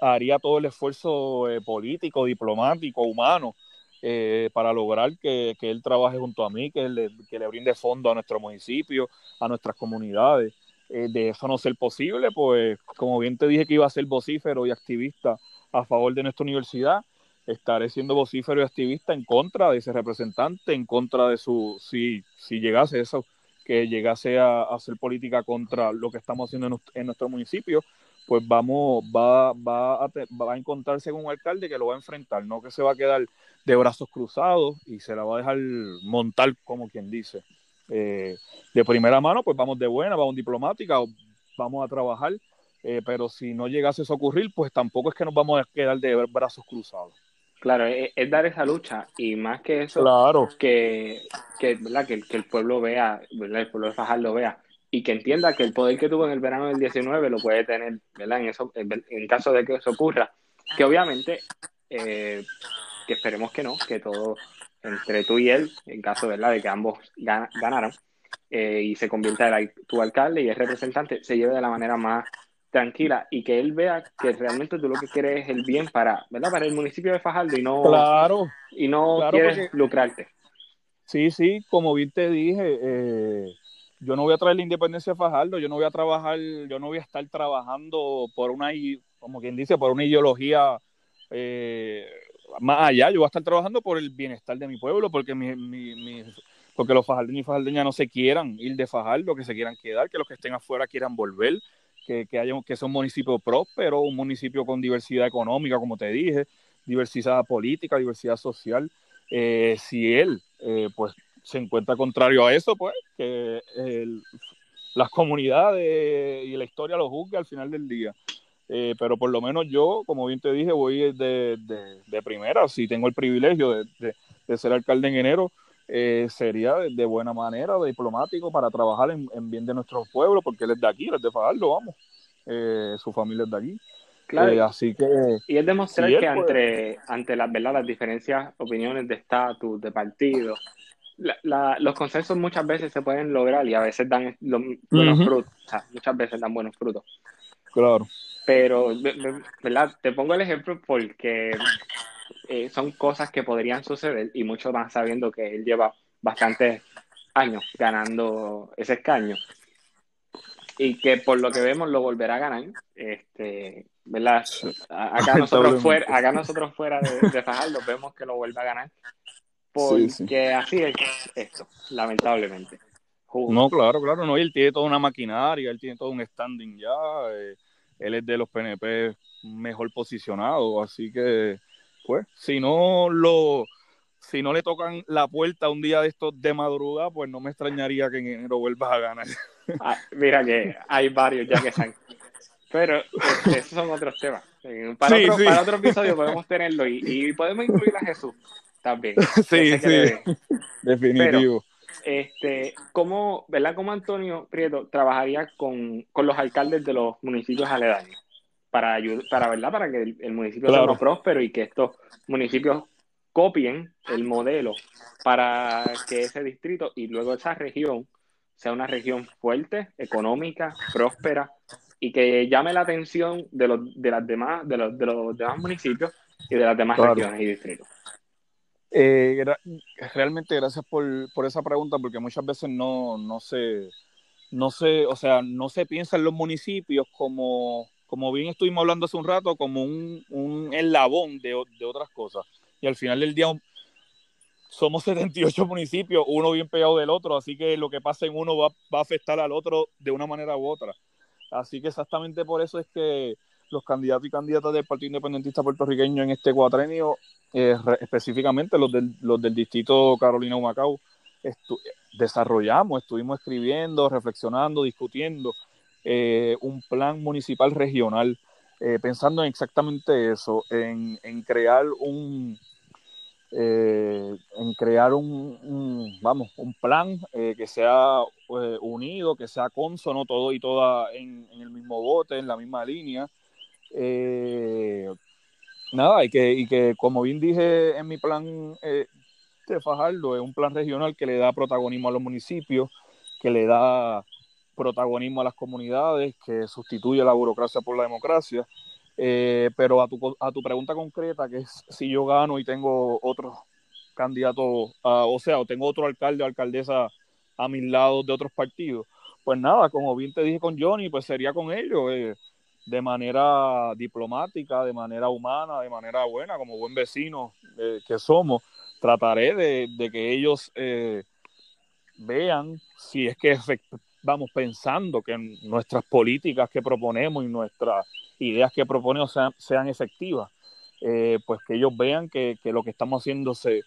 haría todo el esfuerzo eh, político, diplomático, humano, eh, para lograr que, él trabaje junto a mí, que le, que le brinde fondo a nuestro municipio, a nuestras comunidades. Eh, de eso no ser posible, pues como bien te dije que iba a ser vocífero y activista a favor de nuestra universidad, estaré siendo vocífero y activista en contra de ese representante, en contra de su, si, si llegase eso, que llegase a, hacer política contra lo que estamos haciendo en, nuestro municipio, pues vamos, va, va, a, va a encontrarse con un alcalde que lo va a enfrentar, no que se va a quedar de brazos cruzados y se la va a dejar montar, como quien dice. eh, de primera mano, pues vamos de buena, vamos diplomática, vamos a trabajar, eh, pero si no llegase eso a ocurrir, pues tampoco es que nos vamos a quedar de brazos cruzados. Claro, es, dar esa lucha y más que eso, claro. que, que, ¿verdad? Que, el pueblo vea, ¿verdad? el pueblo de Fajardo vea y que entienda que el poder que tuvo en el verano del 19 lo puede tener, ¿verdad? En, eso, en caso de que eso ocurra, que obviamente, eh, que esperemos que no, que todo entre tú y él, en caso ¿verdad? de que ambos ganaran, eh, y se convierta en tu alcalde y el representante, se lleve de la manera más tranquila y que él vea que realmente tú lo que quieres es el bien para, ¿verdad? Para el municipio de Fajardo y no, claro, y no quieres lucrarte. Sí, sí, como bien te dije, eh, yo no voy a traer la independencia de Fajardo, yo no voy a trabajar, yo no voy a estar trabajando por una, como quien dice, por una ideología eh, más allá, yo voy a estar trabajando por el bienestar de mi pueblo, porque mi, mi, porque los fajardeños y fajardeñas no se quieran ir de Fajardo, que se quieran quedar, que los que estén afuera quieran volver, que, que, que sea un municipio próspero, un municipio con diversidad económica, como te dije, diversidad política, diversidad social. Eh, si él, eh, pues, se encuentra contrario a eso, pues, que las comunidades y la historia lo juzgue al final del día. Eh, pero por lo menos yo, como bien te dije, voy de, de, primera. Si tengo el privilegio de, ser alcalde en enero, sería de, buena manera, diplomático, para trabajar en, en, bien de nuestro pueblo, porque él es de aquí, él es de Fajardo, vamos eh, su familia es de aquí. Claro. Eh, así que. Y es demostrar que ante, ante las, ¿verdad? las diferencias, opiniones de estatus, de partido, los consensos muchas veces se pueden lograr y a veces dan buenos frutos. O sea, muchas veces dan buenos frutos. Claro. Pero, ¿verdad? Te pongo el ejemplo porque eh, son cosas que podrían suceder y mucho más sabiendo que él lleva bastantes años ganando ese escaño y que por lo que vemos lo volverá a ganar. Este, ¿verdad? Acá nosotros fuera, acá nosotros fuera de, de Fajardo vemos que lo vuelve a ganar. Porque así es esto, lamentablemente. No, claro, claro, no, él tiene toda una maquinaria, él tiene todo un standing ya, eh, él es de los PNP mejor posicionado, así que, pues, si no lo, si no le tocan la puerta un día de estos de madrugada, pues no me extrañaría que en enero vuelvas a ganar. (laughs) Ah, mira que hay varios ya que están. Pero este, esos son otros temas. Para, otro, para otro episodio podemos tenerlo y, podemos incluir a Jesús también. (laughs) Sí, sí. Definitivo. este, ¿cómo, ¿verdad? ¿Cómo Antonio Prieto trabajaría con, los alcaldes de los municipios aledaños? Para, ayudar, para, ¿verdad? para que el, municipio sea próspero y que estos municipios copien el modelo para que ese distrito y luego esa región sea una región fuerte, económica, próspera y que llame la atención de los, de las demás, de los, de los demás municipios y de las demás regiones y distritos. Eh, realmente gracias por, por, esa pregunta, porque muchas veces no, no se, no se, o sea, no se piensa en los municipios como, como bien estuvimos hablando hace un rato, como un, un eslabón de, de otras cosas. Y al final del día somos (laughs) 78 municipios, uno bien pegado del otro, así que lo que pasa en uno va, a afectar al otro de una manera u otra. Así que exactamente por eso es que los candidatos y candidatas del Partido Independentista puertorriqueño en este cuatrenio, eh, específicamente los del, los del distrito Carolina Humacao, desarrollamos, estuvimos escribiendo, reflexionando, discutiendo eh, un plan municipal regional, eh, pensando en exactamente eso, en, en crear un, eh, en crear un, vamos, un plan que sea unido, que sea consono todo y toda en, el mismo bote, en la misma línea. nada, y que, y que como bien dije en mi plan de Fajardo, es un plan regional que le da protagonismo a los municipios, que le da protagonismo a las comunidades, que sustituye la burocracia por la democracia. Eh, pero a tu, a tu pregunta concreta, que es si yo gano y tengo otro candidato, o sea, o tengo otro alcalde o alcaldesa a mis lados de otros partidos, pues nada, como bien te dije con Johnny, pues sería con ellos, eh, de manera diplomática, de manera humana, de manera buena, como buen vecino eh, que somos, trataré de, de que ellos vean si es que vamos pensando que nuestras políticas que proponemos y nuestras ideas que proponemos sean, efectivas, eh, pues que ellos vean que, lo que estamos haciendo se,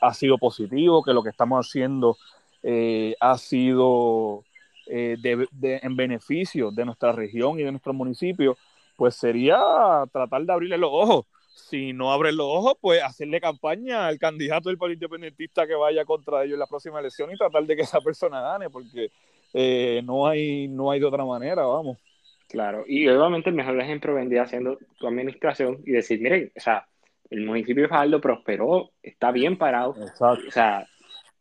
ha sido positivo, que lo que estamos haciendo eh, ha sido eh, en beneficio de nuestra región y de nuestro municipio, pues sería tratar de abrirle los ojos. Si no abren los ojos, pues hacerle campaña al candidato del Partido Independentista que vaya contra ellos en la próxima elección y tratar de que esa persona gane, porque eh, no, hay, no hay de otra manera, vamos. Claro, y obviamente el mejor ejemplo vendría siendo tu administración y decir, miren, o sea, el municipio de Fajardo prosperó, está bien parado. Exacto. O sea,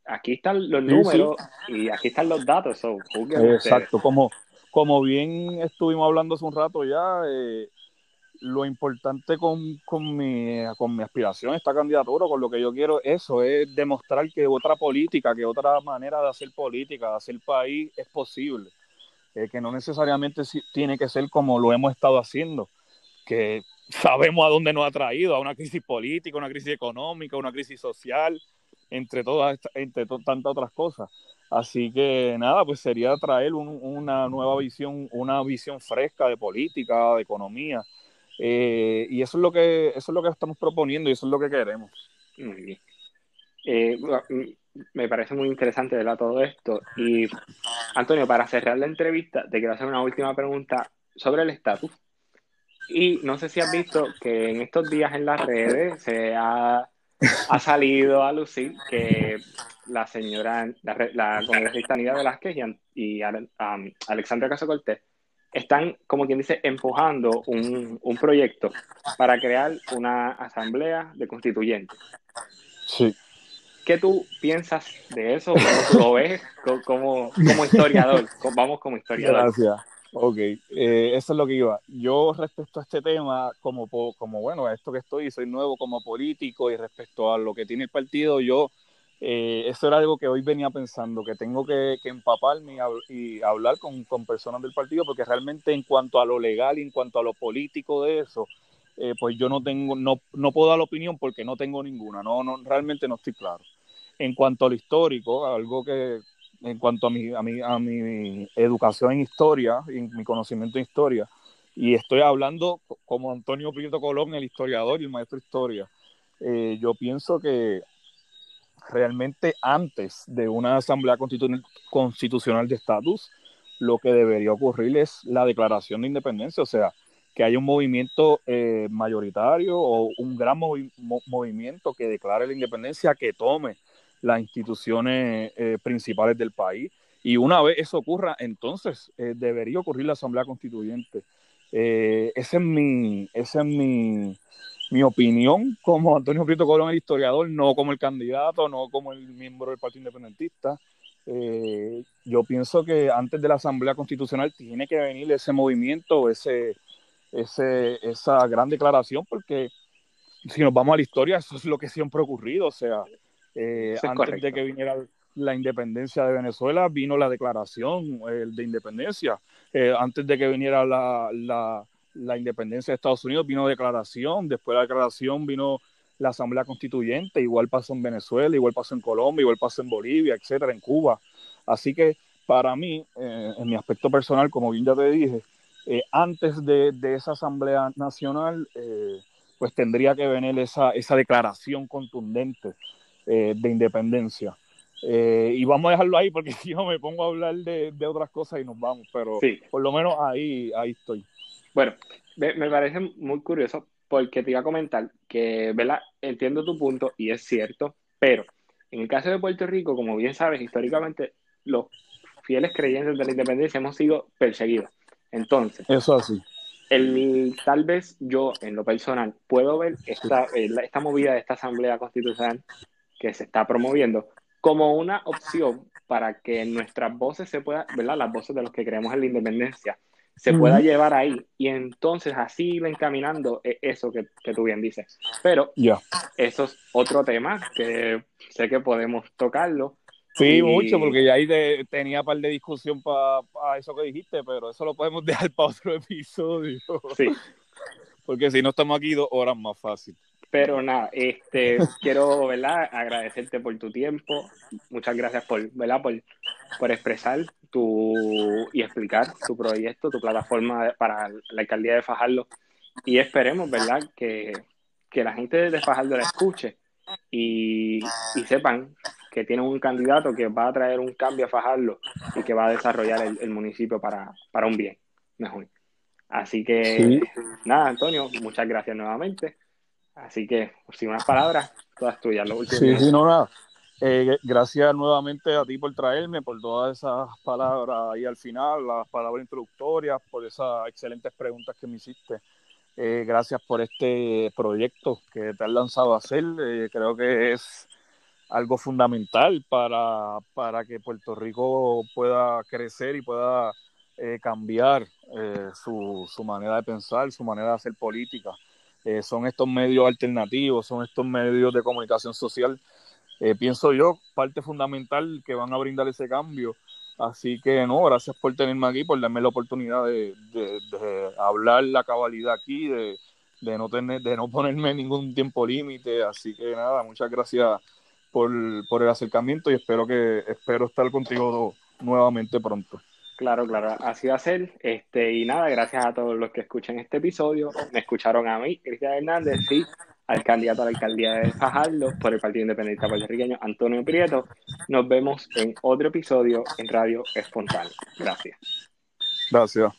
aquí están los números y aquí están los datos. Exacto, como, como bien estuvimos hablando hace un rato ya, eh, lo importante con, con, mi, con mi aspiración, esta candidatura, con lo que yo quiero, eso es demostrar que otra política, que otra manera de hacer política, de hacer país es posible. Eh, que no necesariamente tiene que ser como lo hemos estado haciendo, que sabemos a dónde nos ha traído, a una crisis política, una crisis económica, una crisis social, entre todas, entre tantas otras cosas. Así que nada, pues sería traer una nueva visión, una visión fresca de política, de economía. Eh, y eso es lo que eso es lo que estamos proponiendo y eso es lo que queremos. Muy bien. Eh, me parece muy interesante ¿verdad? todo esto. Y Antonio, para cerrar la entrevista, te quiero hacer una última pregunta sobre el estatus. Y no sé si has visto que en estos días en las redes se ha ha salido a lucir que la señora, la, la congresista Anida Velázquez y, Alexandra Caso Cortés están, como quien dice, empujando un, un, proyecto para crear una asamblea de constituyentes. Sí. ¿Qué tú piensas de eso? ¿Cómo lo ves como, como historiador? Vamos como historiador. Gracias. Ok, eh, eso es lo que iba. Yo respecto a este tema, como, como bueno, a esto que estoy, soy nuevo como político y respecto a lo que tiene el partido, yo, eh, eso era algo que hoy venía pensando, que tengo que, que empaparme y, hablar con, con, personas del partido, porque realmente en cuanto a lo legal y en cuanto a lo político de eso, eh, pues yo no tengo, no, no puedo dar opinión porque no tengo ninguna, no, no, realmente no estoy claro. En cuanto a lo histórico, algo que, en cuanto a mi, a mi, a mi educación en historia y mi conocimiento en historia. Y estoy hablando como Antonio Prieto Colón, el historiador y el maestro de historia. Eh, yo pienso que realmente antes de una asamblea constitucional de estatus, lo que debería ocurrir es la declaración de independencia, o sea, que haya un movimiento eh, mayoritario o un gran movimiento que declare la independencia, que tome las instituciones eh, principales del país. Y una vez eso ocurra, entonces eh, debería ocurrir la Asamblea Constituyente. Eh, esa es mi, esa es mi, mi opinión como Antonio Prieto Colón, el historiador, no como el candidato, no como el miembro del Partido Independentista. yo pienso que antes de la Asamblea Constitucional tiene que venir ese movimiento, ese, ese, esa gran declaración, porque si nos vamos a la historia, eso es lo que siempre ha ocurrido. O sea, eh, antes de que viniera la independencia de Venezuela, vino la declaración eh, de independencia. Eh, antes de que viniera la, la, la, independencia de Estados Unidos, vino declaración. Después de la declaración vino la Asamblea Constituyente. Igual pasó en Venezuela, igual pasó en Colombia, igual pasó en Bolivia, etcétera, en Cuba. Así que para mí, en mi aspecto personal, como bien ya te dije, antes de, de, esa Asamblea Nacional, pues tendría que venir esa, esa declaración contundente eh, de independencia. Eh, y vamos a dejarlo ahí porque (laughs) si no me pongo a hablar de, otras cosas y nos vamos, pero por lo menos ahí, ahí estoy. Bueno, me, parece muy curioso porque te iba a comentar que, ¿verdad? Entiendo tu punto y es cierto, pero en el caso de Puerto Rico, como bien sabes, históricamente los fieles creyentes de la independencia hemos sido perseguidos. Entonces, eso así. El, tal vez yo, en lo personal, puedo ver esta, esta movida de esta Asamblea Constitucional que se está promoviendo como una opción para que nuestras voces se puedan, ¿verdad? Las voces de los que creemos en la independencia se pueda llevar ahí y entonces así ir encaminando e, eso que, que tú bien dices. Pero eso es otro tema que sé que podemos tocarlo. Sí, mucho, porque ya ahí tenía par de discusión para eso que dijiste, pero eso lo podemos (laughs) dejar para otro episodio. Sí. porque si no estamos aquí dos horas más fácil. Pero nada, este, quiero ¿verdad? agradecerte por tu tiempo. Muchas gracias por, ¿verdad? por, por expresar tu, y explicar tu proyecto, tu plataforma para la alcaldía de Fajardo. Y esperemos ¿verdad? Que, que la gente de Fajardo la escuche y, y sepan que tienen un candidato que va a traer un cambio a Fajardo y que va a desarrollar el, municipio para, para, un bien mejor. Así que, nada, Antonio, muchas gracias nuevamente. Así que, sin unas palabras, todas tuyas. Lo último sí, sí, no, nada. Eh, gracias nuevamente a ti por traerme, por todas esas palabras ahí al final, las palabras introductorias, por esas excelentes preguntas que me hiciste. Eh, gracias por este proyecto que te has lanzado a hacer. Eh, creo que es algo fundamental para, para, que Puerto Rico pueda crecer y pueda cambiar su, su, manera de pensar, su manera de hacer política. son estos medios alternativos, son estos medios de comunicación social eh, pienso yo, parte fundamental que van a brindar ese cambio. Así que no, gracias por tenerme aquí, por darme la oportunidad de, hablar la cabalidad aquí, de, no tener, de no ponerme ningún tiempo límite. Así que nada, muchas gracias por, por el acercamiento y espero que espero estar contigo nuevamente pronto. Claro, claro, así va a ser. Este, y nada, gracias a todos los que escuchan este episodio. Me escucharon a mí, Cristian Hernández, sí, al candidato a la alcaldía de Fajardo por el Partido Independiente Puertorriqueño, Antonio Prieto. Nos vemos en otro episodio en Radio Espontáneo. Gracias. Gracias.